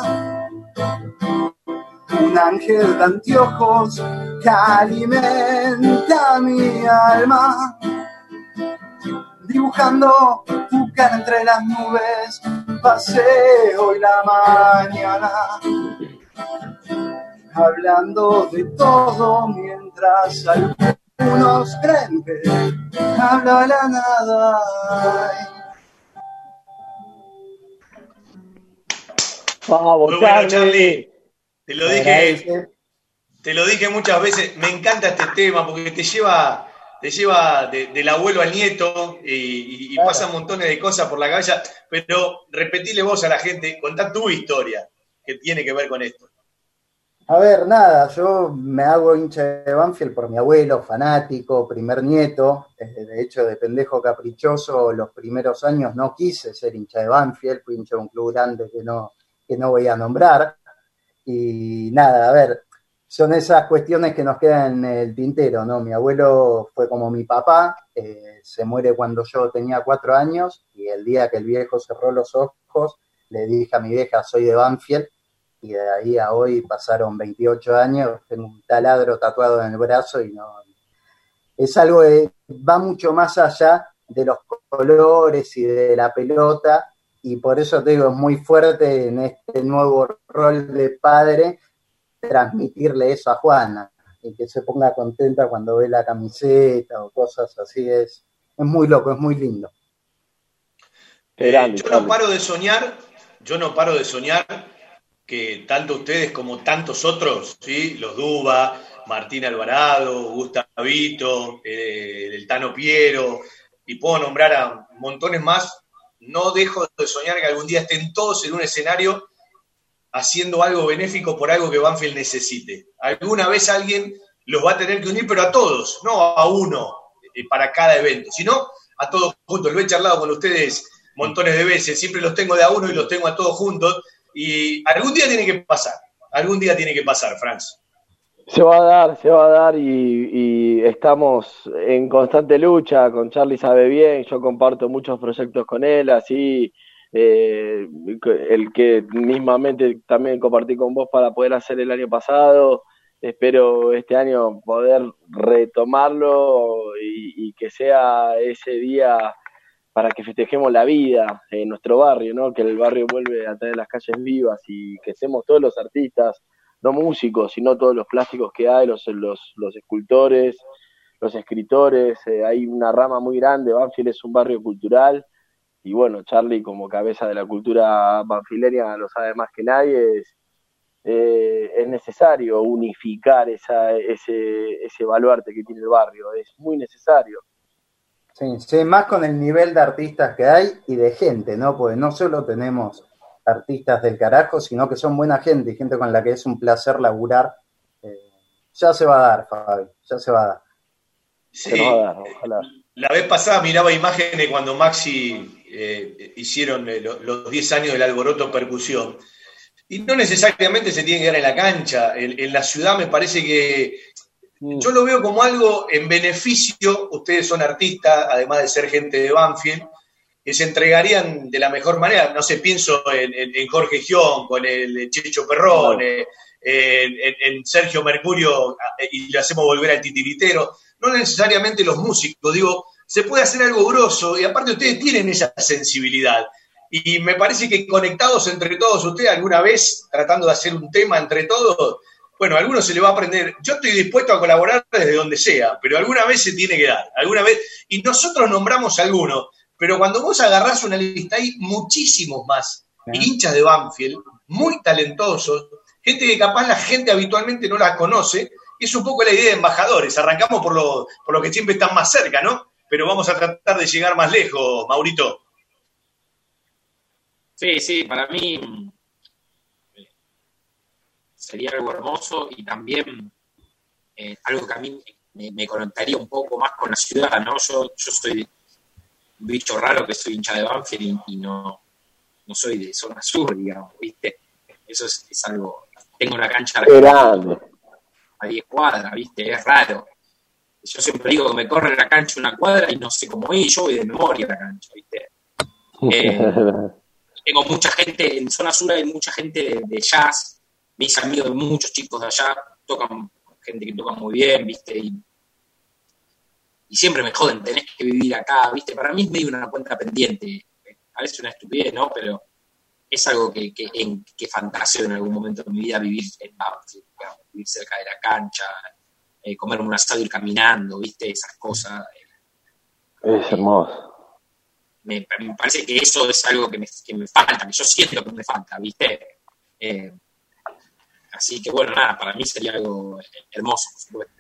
Un ángel de anteojos que alimenta mi alma dibujando tu cara entre las nubes paseo y la mañana hablando de todo mientras algunos creen que habla la nada. Vamos, Muy bueno, Charlie. Te lo dije, te lo dije muchas veces. Me encanta este tema porque te lleva, te lleva de- del abuelo al nieto y, y- y Claro. pasan montones de cosas por la cabeza. Pero repetile vos a la gente, contá tu historia que tiene que ver con esto. A ver, nada, yo me hago hincha de Banfield por mi abuelo, fanático, primer nieto. eh, De hecho, de pendejo caprichoso, los primeros años no quise ser hincha de Banfield, fui hincha de un club grande que no, que no voy a nombrar. Y nada, a ver, son esas cuestiones que nos quedan en el tintero, ¿no? Mi abuelo fue como mi papá, eh, se muere cuando yo tenía cuatro años y el día que el viejo cerró los ojos, le dije a mi vieja, soy de Banfield y de ahí a hoy pasaron 28 años, tengo un taladro tatuado en el brazo y no... Es algo que va mucho más allá de los colores y de la pelota y por eso te digo, es muy fuerte en este nuevo rol de padre transmitirle eso a Juana y que se ponga contenta cuando ve la camiseta o cosas así, es, es muy loco, es muy lindo. Eh, yo no paro de soñar, yo no paro de soñar que tanto ustedes como tantos otros, ¿sí? los Duba, Martín Alvarado, Gustavito, eh, el Tano Piero, y puedo nombrar a montones más, no dejo de soñar que algún día estén todos en un escenario haciendo algo benéfico por algo que Banfield necesite. Alguna vez alguien los va a tener que unir, pero a todos, no a uno eh, para cada evento, sino a todos juntos. Lo he charlado con ustedes montones de veces, siempre los tengo de a uno y los tengo a todos juntos, y algún día tiene que pasar, algún día tiene que pasar, Franz. Se va a dar, se va a dar y, estamos en constante lucha. Con Charlie sabe bien, yo comparto muchos proyectos con él, así eh, el que mismamente también compartí con vos para poder hacer el año pasado. Espero este año poder retomarlo y que sea ese día para que festejemos la vida en nuestro barrio, ¿no? Que el barrio vuelve a tener las calles vivas y que seamos todos los artistas, no músicos, sino todos los plásticos que hay, los, los, los escultores, los escritores, eh, hay una rama muy grande, Banfield es un barrio cultural y bueno, Charlie como cabeza de la cultura banfileña lo sabe más que nadie, es, eh, es necesario unificar esa, ese, ese baluarte que tiene el barrio, es muy necesario. Sí, sí, más con el nivel de artistas que hay y de gente, ¿no? Porque no solo tenemos artistas del carajo, sino que son buena gente y gente con la que es un placer laburar. Eh, ya se va a dar, Fabi, ya se va a dar. Sí. La vez pasada miraba imágenes cuando Maxi eh, hicieron eh, lo- los 10 años del alboroto percusión. Y no necesariamente se tiene que dar en la cancha. En, en la ciudad me parece que yo lo veo como algo en beneficio. Ustedes son artistas, además de ser gente de Banfield, que se entregarían de la mejor manera. No sé, pienso en, en- en Jorge Gión, con el Checho Perrón, en, en- en Sergio Mercurio, eh, y le hacemos volver al titiritero. No necesariamente los músicos, digo, se puede hacer algo grosso, y aparte ustedes tienen esa sensibilidad. Y me parece que conectados entre todos ustedes, alguna vez tratando de hacer un tema entre todos, bueno, a algunos se le va a aprender. Yo estoy dispuesto a colaborar desde donde sea, pero alguna vez se tiene que dar, alguna vez. Y nosotros nombramos algunos, pero cuando vos agarrás una lista, hay muchísimos más hinchas de Banfield, muy talentosos, gente que capaz la gente habitualmente no la conoce. y Es un poco la idea de embajadores. Arrancamos por lo, por lo que siempre están más cerca, ¿no? Pero vamos a tratar de llegar más lejos, Maurito. Sí, sí, para mí sería algo hermoso y también eh, algo que a mí me, me conectaría un poco más con la ciudad, ¿no? Yo, yo soy un bicho raro que soy hincha de Banfield y, y no, no soy de zona sur, digamos, ¿viste? Eso es, es algo... Tengo una cancha a 10 cuadras, ¿viste? Es raro. Yo siempre digo que me corre la cancha una cuadra y no sé cómo ir, yo voy de memoria a la cancha, ¿viste? Eh, tengo mucha gente, en zona sur hay mucha gente de, de jazz, mis amigos, muchos chicos de allá, tocan, gente que toca muy bien, ¿viste? Y, y siempre me joden, tenés que vivir acá, ¿viste? Para mí es medio una cuenta pendiente, parece una estupidez, ¿no? Pero es algo que, que, en, que fantaseo en algún momento de mi vida vivir en Banfield, vivir cerca de la cancha, eh, comerme un asado, ir caminando, ¿viste? Esas cosas. Es hermoso. Me, me parece que eso es algo que me, que me falta, que yo siento que me falta, ¿viste? Eh, así que bueno, nada, para mí sería algo hermoso, por supuesto.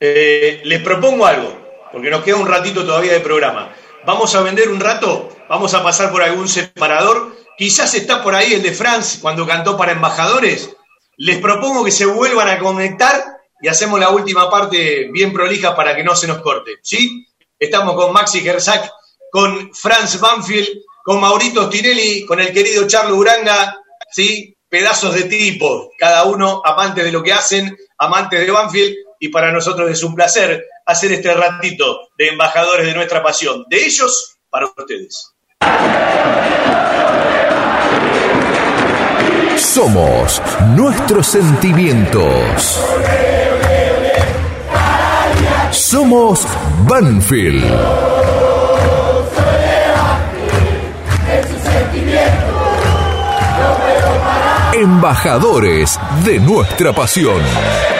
Eh, les propongo algo, porque nos queda un ratito todavía de programa. Vamos a vender un rato, vamos a pasar por algún separador. Quizás está por ahí el de Franz cuando cantó para embajadores. Les propongo que se vuelvan a conectar y hacemos la última parte bien prolija para que no se nos corte. ¿Sí? Estamos con Maxi Gersak, con Franz Banfield, con Maurito Stinelli, con el querido Charlo Uranga, ¿sí? Pedazos de tipo, cada uno amantes de lo que hacen, amantes de Banfield, y para nosotros es un placer hacer este ratito de embajadores de nuestra pasión. De ellos, para ustedes. Somos nuestros sentimientos. Somos Banfield. Embajadores de nuestra pasión.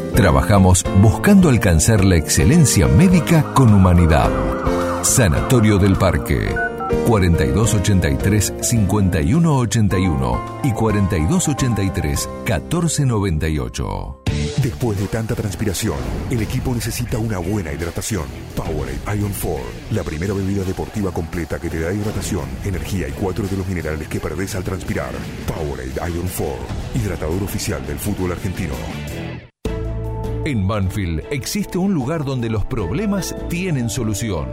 trabajamos buscando alcanzar la excelencia médica con humanidad. Sanatorio del Parque. 4283-5181 y 4283-1498. Después de tanta transpiración, el equipo necesita una buena hidratación. Powerade Ion 4, la primera bebida deportiva completa que te da hidratación, energía y cuatro de los minerales que perdés al transpirar. Powerade Ion 4, hidratador oficial del fútbol argentino. En Banfield existe un lugar donde los problemas tienen solución.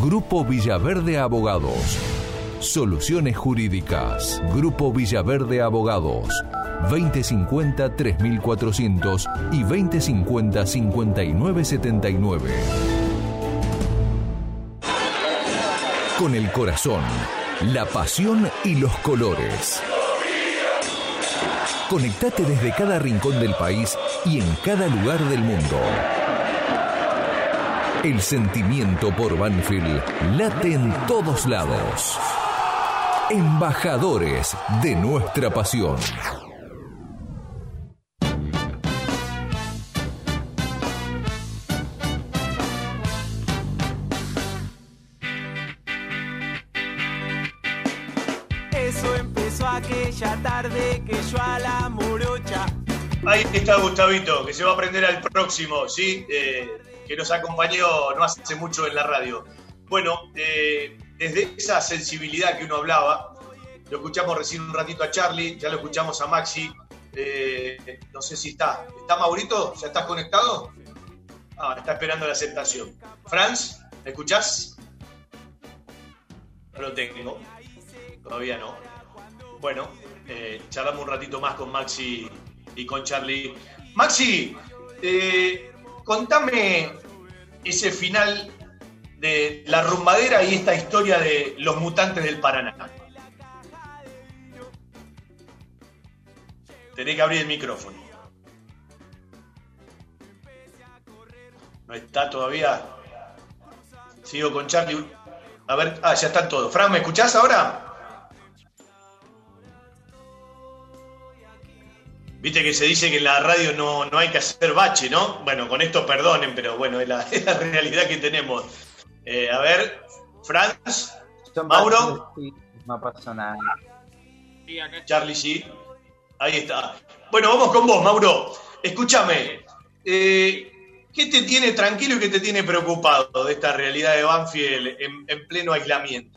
Grupo Villaverde Abogados. Soluciones jurídicas. Grupo Villaverde Abogados. 2050 3400 y 2050 5979. Con el corazón, la pasión y los colores. Conectate desde cada rincón del país y en cada lugar del mundo. El sentimiento por Banfield late en todos lados. Embajadores de nuestra pasión. Tarde que yo a la morocha. Ahí está Gustavito, que se va a aprender al próximo, ¿sí? Eh, que nos acompañó no hace mucho en la radio. Bueno, eh, desde esa sensibilidad que uno hablaba, lo escuchamos recién un ratito a Charlie, ya lo escuchamos a Maxi. eh, no sé si está. ¿Está Maurito? ¿Ya estás conectado? Ah, está esperando la aceptación. Franz, ¿me escuchás? No lo tengo. Todavía no. Bueno, eh, charlamos un ratito más con Maxi y con Charlie. Maxi, eh, contame ese final de la rumbadera y esta historia de los mutantes del Paraná. Tenés que abrir el micrófono. No está todavía. Sigo con Charlie. A ver, ah, ya están todos. Fran, ¿me escuchás ahora? Viste que se dice que en la radio no, no hay que hacer bache, ¿no? Bueno, con esto perdonen, pero bueno, es la, es la realidad que tenemos. Eh, a ver, Franz, Mauro, No pasó nada. Charlie, sí. Ahí está. Bueno, vamos con vos, Mauro. Escúchame, eh, ¿qué te tiene tranquilo y qué te tiene preocupado de esta realidad de Banfield en, en pleno aislamiento?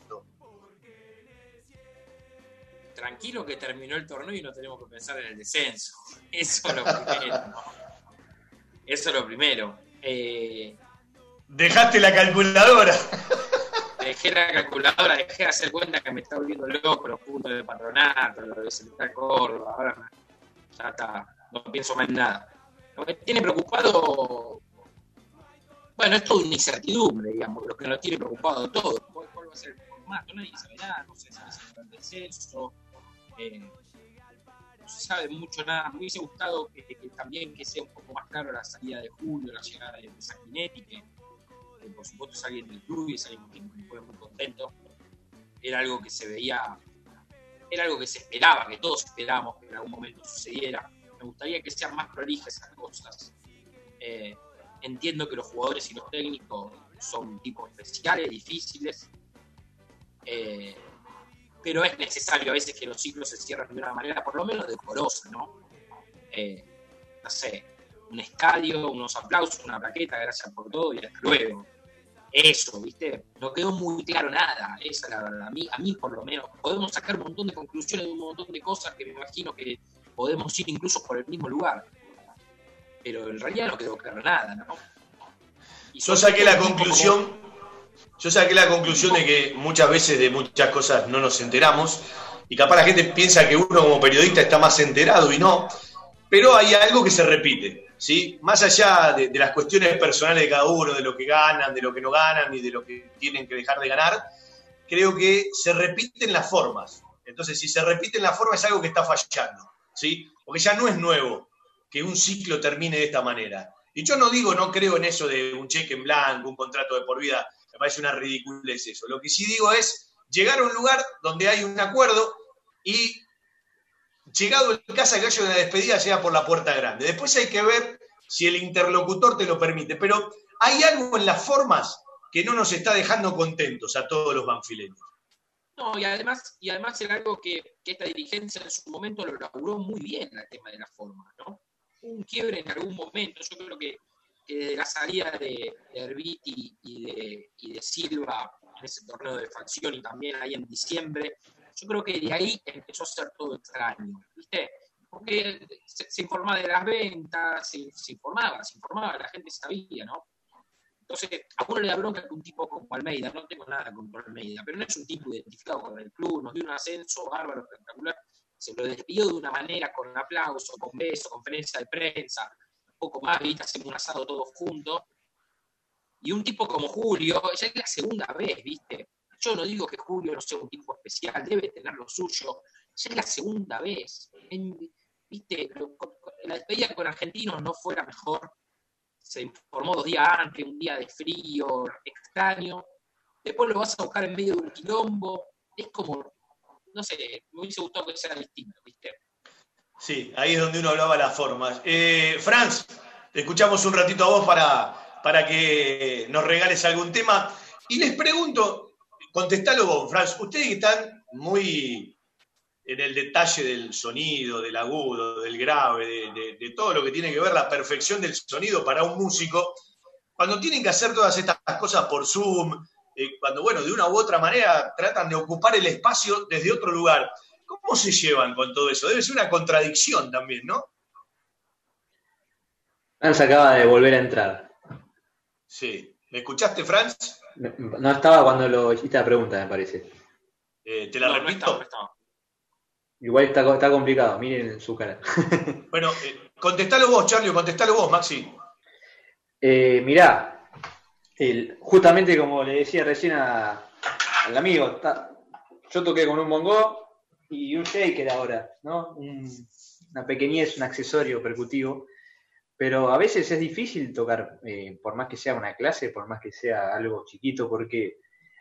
Tranquilo que terminó el torneo y no tenemos que pensar en el descenso. Eso es lo primero. ¿no? Eso es lo primero. Eh, Dejaste la calculadora. dejé la calculadora, dejé de hacer cuenta que me está volviendo loco los puntos de patronato, lo de Central Córdoba, ahora ya está, no pienso más en nada. Lo que tiene preocupado, bueno, es toda una incertidumbre, digamos, lo que nos tiene preocupado todo. ¿Cuál, va a ser el formato? Nadie sabe nada, no se sabe si va a haber descenso, no se sabe mucho nada. Me hubiese gustado que, también que sea un poco más claro la salida de Julio, la llegada de, de Sanguinetti, que que por supuesto es alguien del club y es alguien que me pone muy contento. Era algo que se veía, era algo que se esperaba, que todos esperábamos que en algún momento sucediera. Me gustaría que sean más prolijas esas cosas. Eh, entiendo que los jugadores y los técnicos son tipos especiales, difíciles, eh, pero es necesario a veces que los ciclos se cierren de una manera por lo menos decorosa, ¿no? Eh, no sé, un estadio, unos aplausos, una plaqueta, gracias por todo y hasta luego. Eso, ¿viste? No quedó muy claro nada, esa es la verdad. A mí, a mí por lo menos, podemos sacar un montón de conclusiones de un montón de cosas que me imagino que podemos ir incluso por el mismo lugar. Pero en realidad no quedó claro nada, ¿no? Y Yo saqué la conclusión, yo saqué la conclusión de que muchas veces de muchas cosas no nos enteramos y capaz la gente piensa que uno como periodista está más enterado y no, pero hay algo que se repite, ¿sí? Más allá de, de las cuestiones personales de cada uno, de lo que ganan, de lo que no ganan y de lo que tienen que dejar de ganar, creo que se repiten las formas. Entonces, si se repiten las formas es algo que está fallando, ¿sí? Porque ya no es nuevo que un ciclo termine de esta manera. Y yo no digo, no creo en eso de un cheque en blanco, un contrato de por vida, parece una ridiculez eso. Lo que sí digo es llegar a un lugar donde hay un acuerdo y llegado el caso que haya una despedida, llega por la puerta grande. Después hay que ver si el interlocutor te lo permite. Pero hay algo en las formas que no nos está dejando contentos a todos los banfileños. No, y además, y además era algo que, que esta dirigencia en su momento lo laburó muy bien el tema de la forma, ¿no? Un quiebre en algún momento, yo creo que, desde la salida de, de Herbiti y de, y de Silva en ese torneo de facción y también ahí en diciembre, yo creo que de ahí empezó a ser todo extraño, ¿viste? Porque se, se informaba de las ventas, se, se informaba, se informaba, la gente sabía, ¿no? Entonces, a uno le da bronca que un tipo como Almeida, no tengo nada contra Almeida, pero no es un tipo identificado con el club, nos dio un ascenso bárbaro, espectacular, se lo despidió de una manera con aplauso, con beso, conferencia de prensa, un poco más, viste, hacemos un asado todos juntos. Y un tipo como Julio, ya es la segunda vez, viste. Yo no digo que Julio no sea un tipo especial, debe tener lo suyo. Ya es la segunda vez. Viste, la despedida con Argentinos no fue la mejor. Se informó dos días antes, un día de frío, extraño. Después lo vas a buscar en medio de un quilombo. Es como, no sé, me hubiese gustado que sea distinto, ¿viste? Sí, ahí es donde uno hablaba las formas. Eh, Franz, te escuchamos un ratito a vos para, para que nos regales algún tema. Y les pregunto, contestalo vos, Franz, ustedes están muy en el detalle del sonido, del agudo, del grave, de, de- de todo lo que tiene que ver la perfección del sonido para un músico, cuando tienen que hacer todas estas cosas por Zoom, eh, cuando, bueno, de una u otra manera tratan de ocupar el espacio desde otro lugar, ¿cómo se llevan con todo eso? Debe ser una contradicción también, ¿no? Franz acaba de volver a entrar. Sí. ¿Me escuchaste, Franz? No estaba cuando lo hiciste la pregunta, me parece. Eh, ¿Te la No, no repito? estaba, no estaba. Igual está, co- está complicado, miren su cara. Bueno, eh, contestalo vos, Charlie, contestalo vos, Maxi. Eh, mirá, el- justamente como le decía recién a- al amigo, yo toqué con un bongo y un shaker ahora, ¿no? Un- una pequeñez, un accesorio percutivo, pero a veces es difícil tocar, eh, por más que sea una clase, por más que sea algo chiquito, porque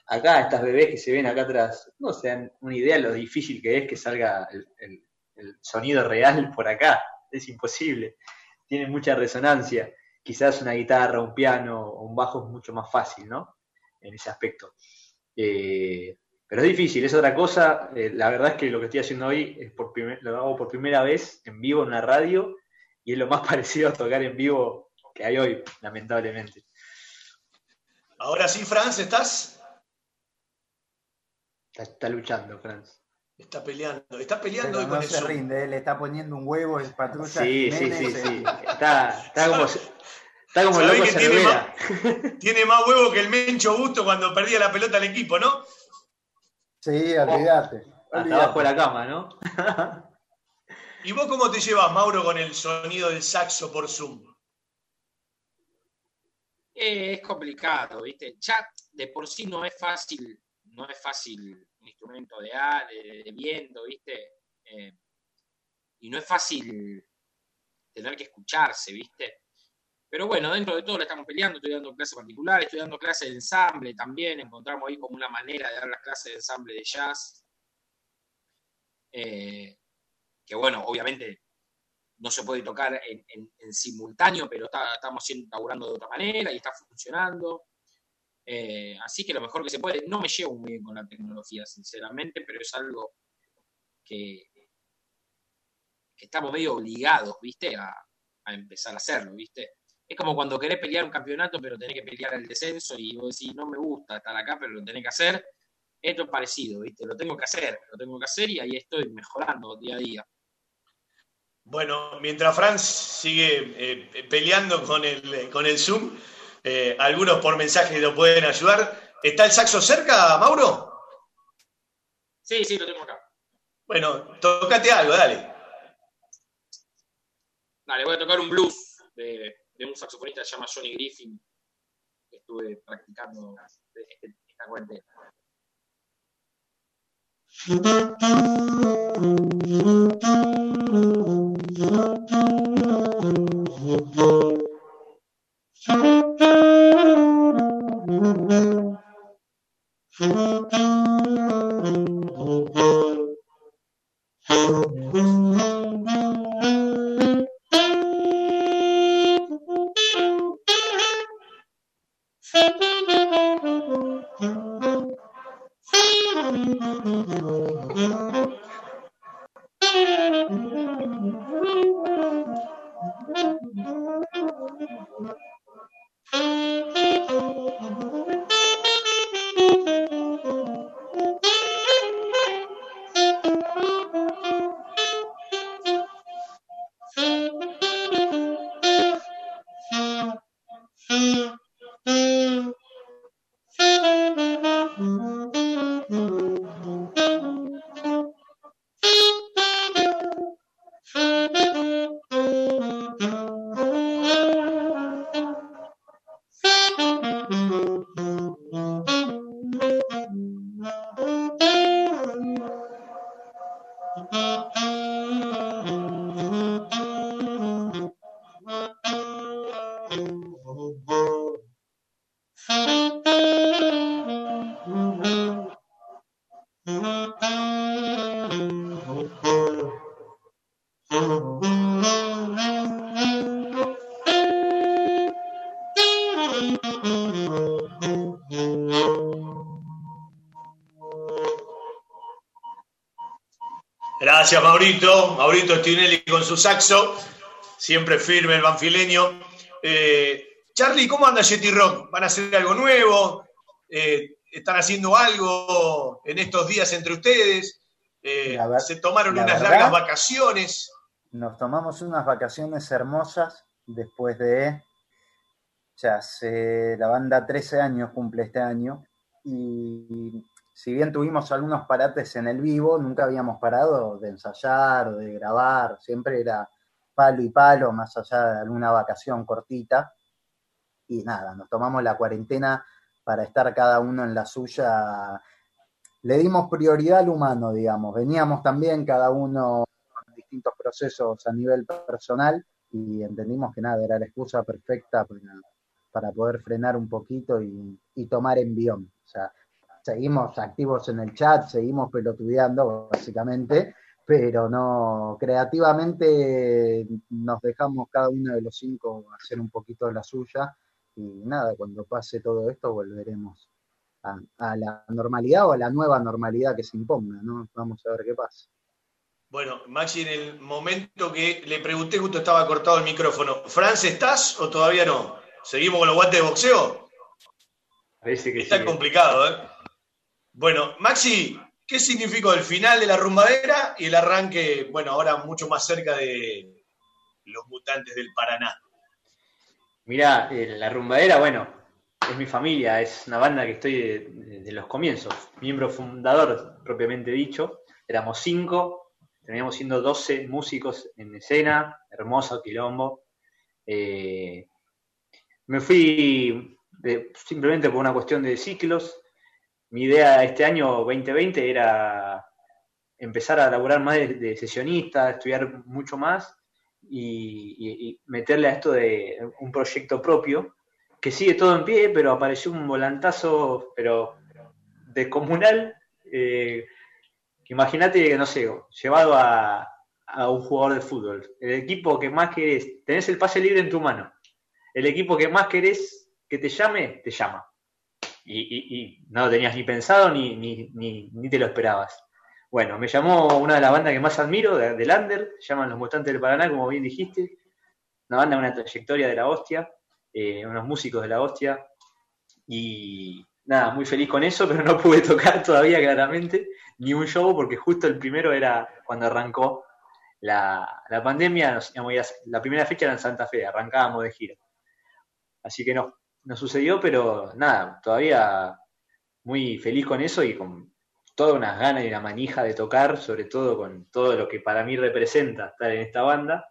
acá estas bebés que se ven acá atrás, no se dan una idea de lo difícil que es que salga el, sonido real por acá, es imposible, tiene mucha resonancia quizás una guitarra, un piano o un bajo es mucho más fácil, ¿no? En ese aspecto. Eh, pero es difícil, es otra cosa. Eh, la verdad es que lo que estoy haciendo hoy es por primer- lo hago por primera vez en vivo en una radio y es lo más parecido a tocar en vivo que hay hoy, lamentablemente. Ahora sí, Franz, ¿estás? Está, está luchando, Franz. Está peleando, está peleando Pero hoy no con el se rinde, eh, le está poniendo un huevo el patrulla. Sí, sí, sí, sí. Está, está como, está como ¿Sabés loco que tiene Cervera. Tiene más huevo que el Mencho Busto cuando perdía la pelota al equipo, ¿no? Sí, olvídate. Abajo de la cama, ¿no? ¿Y vos cómo te llevas, Mauro, con el sonido del saxo por Zoom? Eh, es complicado, ¿viste? Ya de por sí no es fácil, no es fácil un instrumento de, a- de, de viento, ¿viste? Eh, y no es fácil tener que escucharse, ¿viste? Pero bueno, dentro de todo la estamos peleando, estoy dando clases particulares, estoy dando clases de ensamble también, encontramos ahí como una manera de dar las clases de ensamble de jazz. Eh, que bueno, obviamente no se puede tocar en, simultáneo, pero está- estamos laburando de otra manera y está funcionando. Eh, así que lo mejor que se puede, no me llevo muy bien con la tecnología, sinceramente, pero es algo que, estamos medio obligados, ¿viste? A empezar a hacerlo, ¿viste? Es como cuando querés pelear un campeonato, pero tenés que pelear el descenso y vos decís, no me gusta estar acá, pero lo tenés que hacer. Esto es parecido, ¿viste? Lo tengo que hacer, lo tengo que hacer y ahí estoy mejorando día a día. Bueno, mientras Franz sigue eh, peleando con el, con el Zoom, eh, algunos por mensaje lo pueden ayudar. ¿Está el saxo cerca, Mauro? Sí, sí, lo tengo acá. Bueno, tocate algo, dale. Dale, voy a tocar un blues de, de un saxofonista que se llama Johnny Griffin, que estuve practicando este- esta cuarentena. Mm-hmm. Gracias, Maurito. Maurito Stinelli con su saxo. Siempre firme el banfileño. Eh, Charlie, ¿cómo anda Jetty Rock? ¿Van a hacer algo nuevo? Eh, ¿Están haciendo algo en estos días entre ustedes? Eh, ver- ¿Se tomaron la unas verdad- largas vacaciones? Nos tomamos unas vacaciones hermosas después de, ya hace, la banda 13 años cumple este año y si bien tuvimos algunos parates en el vivo, nunca habíamos parado de ensayar de grabar, siempre era palo y palo, más allá de alguna vacación cortita. Y nada, nos tomamos la cuarentena para estar cada uno en la suya. Le dimos prioridad al humano, digamos. Veníamos también cada uno con distintos procesos a nivel personal y entendimos que nada, era la excusa perfecta para, para poder frenar un poquito y, y tomar envión. O sea, seguimos activos en el chat, seguimos pelotudeando básicamente, pero no, creativamente nos dejamos cada uno de los cinco hacer un poquito de la suya y nada, cuando pase todo esto volveremos a, a la normalidad o a la nueva normalidad que se imponga, ¿no? Vamos a ver qué pasa. Bueno, Maxi, en el momento que le pregunté, justo estaba cortado el micrófono. ¿Franz, estás o todavía no? ¿Seguimos con los guantes de boxeo? Parece que Está complicado, ¿eh? Bueno, Maxi, ¿qué significó el final de la rumbadera y el arranque, bueno, ahora mucho más cerca de los mutantes del Paraná? Mirá, eh, la rumbadera, bueno, es mi familia, es una banda que estoy de, de- los comienzos, miembro fundador propiamente dicho. Éramos cinco, terminamos siendo 12 músicos en escena, hermoso quilombo. Eh, me fui de- simplemente por una cuestión de ciclos. Mi idea este año 2020 era empezar a laburar más de, sesionista, estudiar mucho más y meterle a esto de un proyecto propio, que sigue todo en pie, pero apareció un volantazo, pero descomunal. Eh, Imagínate, no sé, llevado a, a un jugador de fútbol. El equipo que más querés, tenés el pase libre en tu mano. El equipo que más querés que te llame, te llama. Y, y- y no lo tenías ni pensado ni, ni, ni, ni te lo esperabas. Bueno, me llamó una de las bandas que más admiro, de, se llaman Los Mutantes del Paraná, como bien dijiste. Una banda, una trayectoria de la hostia, eh, unos músicos de la hostia. Y nada, muy feliz con eso, pero no pude tocar todavía claramente ni un show porque justo el primero era cuando arrancó la, la pandemia, nos la primera fecha era en Santa Fe, arrancábamos de gira. Así que no, no sucedió, pero nada, todavía muy feliz con eso y con todas unas ganas y una manija de tocar, sobre todo con todo lo que para mí representa estar en esta banda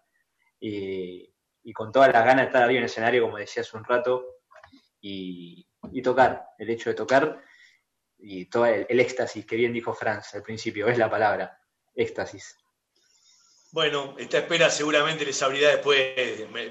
y, y con todas las ganas de estar arriba en el escenario, como decía hace un rato, y, y tocar, el hecho de tocar y todo el éxtasis que bien dijo Franz al principio, es la palabra, éxtasis. Bueno, esta espera seguramente les abrirá después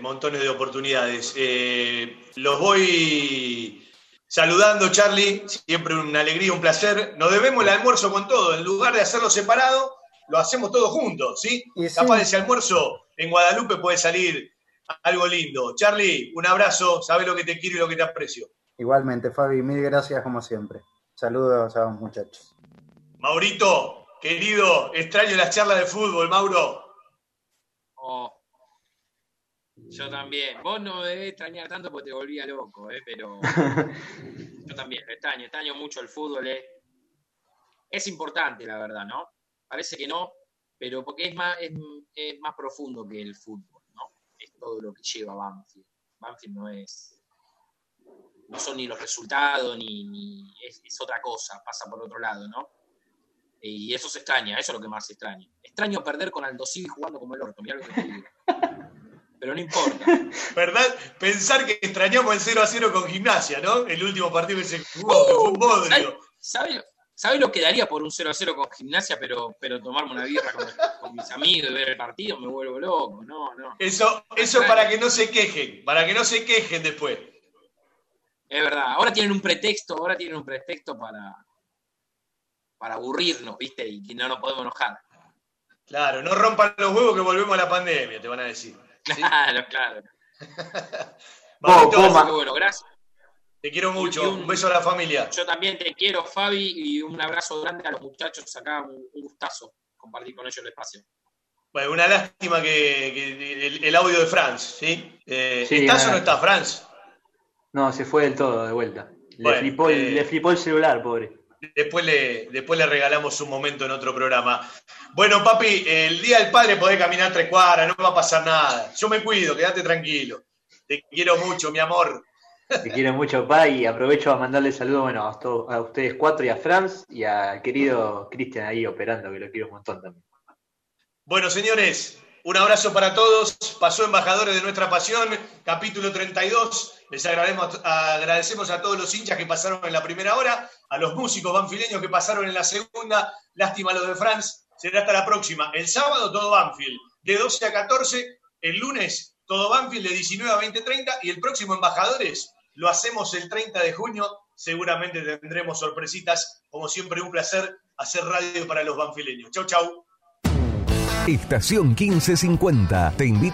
montones de oportunidades. Eh, los voy saludando, Charlie. Siempre una alegría, un placer. Nos debemos el almuerzo con todo. En lugar de hacerlo separado, lo hacemos todos juntos, ¿sí? Y sí. Capaz de ese almuerzo en Guadalupe puede salir algo lindo. Charlie, un abrazo. Sabes lo que te quiero y lo que te aprecio. Igualmente, Fabi, mil gracias como siempre. Saludos a los muchachos. Maurito, querido, extraño las charlas de fútbol, Mauro. Oh. Yo también. Vos no debés extrañar tanto porque te volvía loco, ¿eh? pero yo también lo extraño. Extraño mucho el fútbol. ¿eh? Es importante, la verdad, ¿no? Parece que no, pero porque es más, es, es más profundo que el fútbol, ¿no? Es todo lo que lleva Banfield. Banfield no es. No son ni los resultados, ni, ni- es, es otra cosa, pasa por otro lado, ¿no? Y eso se extraña, eso es lo que más se extraña. Extraño perder con Aldo Civi jugando como el orto, mirá lo que te digo. Pero no importa. ¿Verdad? Pensar que extrañamos el 0 a 0 con gimnasia, ¿no? El último partido que se jugó, que fue un bodrio. ¿Sabes ¿sabe lo que daría por un 0 a 0 con gimnasia, pero, pero tomarme una birra con, con mis amigos y ver el partido? Me vuelvo loco. No, no. Eso, eso para que no se quejen, para que no se quejen después. Es verdad. Ahora tienen un pretexto, ahora tienen un pretexto para, para aburrirnos, ¿viste? Y que no nos podemos enojar. Claro, no rompan los huevos que volvemos a la pandemia, te van a decir. Claro, claro. Maurito, Así que bueno, gracias. te quiero mucho. Un beso a la familia. Yo también te quiero, Fabi, y un abrazo grande a los muchachos acá, un, un gustazo. compartir con ellos el espacio. Bueno, una lástima que, que el, el audio de Franz, ¿sí? Eh, Sí, ¿Estás o no estás, Franz? No, se fue del todo de vuelta. Le, Bueno, flipó, el, eh, le flipó el celular, pobre. Después le, después le regalamos un momento en otro programa. Bueno, papi, el día del padre podés caminar tres cuadras, no va a pasar nada. Yo me cuido, quédate tranquilo. Te quiero mucho, mi amor. Te quiero mucho, pa, y aprovecho a mandarle saludos bueno, a, a ustedes cuatro y a Franz y al querido Cristian ahí operando, que lo quiero un montón también. Bueno, señores, un abrazo para todos. Pasó Embajadores de Nuestra Pasión, capítulo 32. Les agradecemos, a todos los hinchas que pasaron en la primera hora, a los músicos banfileños que pasaron en la segunda. Lástima lo de Franz. Será hasta la próxima. El sábado todo Banfield, de 12 a 14. El lunes todo Banfield, de 19 a 20.30. Y el próximo Embajadores lo hacemos el 30 de junio. Seguramente tendremos sorpresitas. Como siempre, un placer hacer radio para los banfileños. Chau, chau. Estación 1550 te invita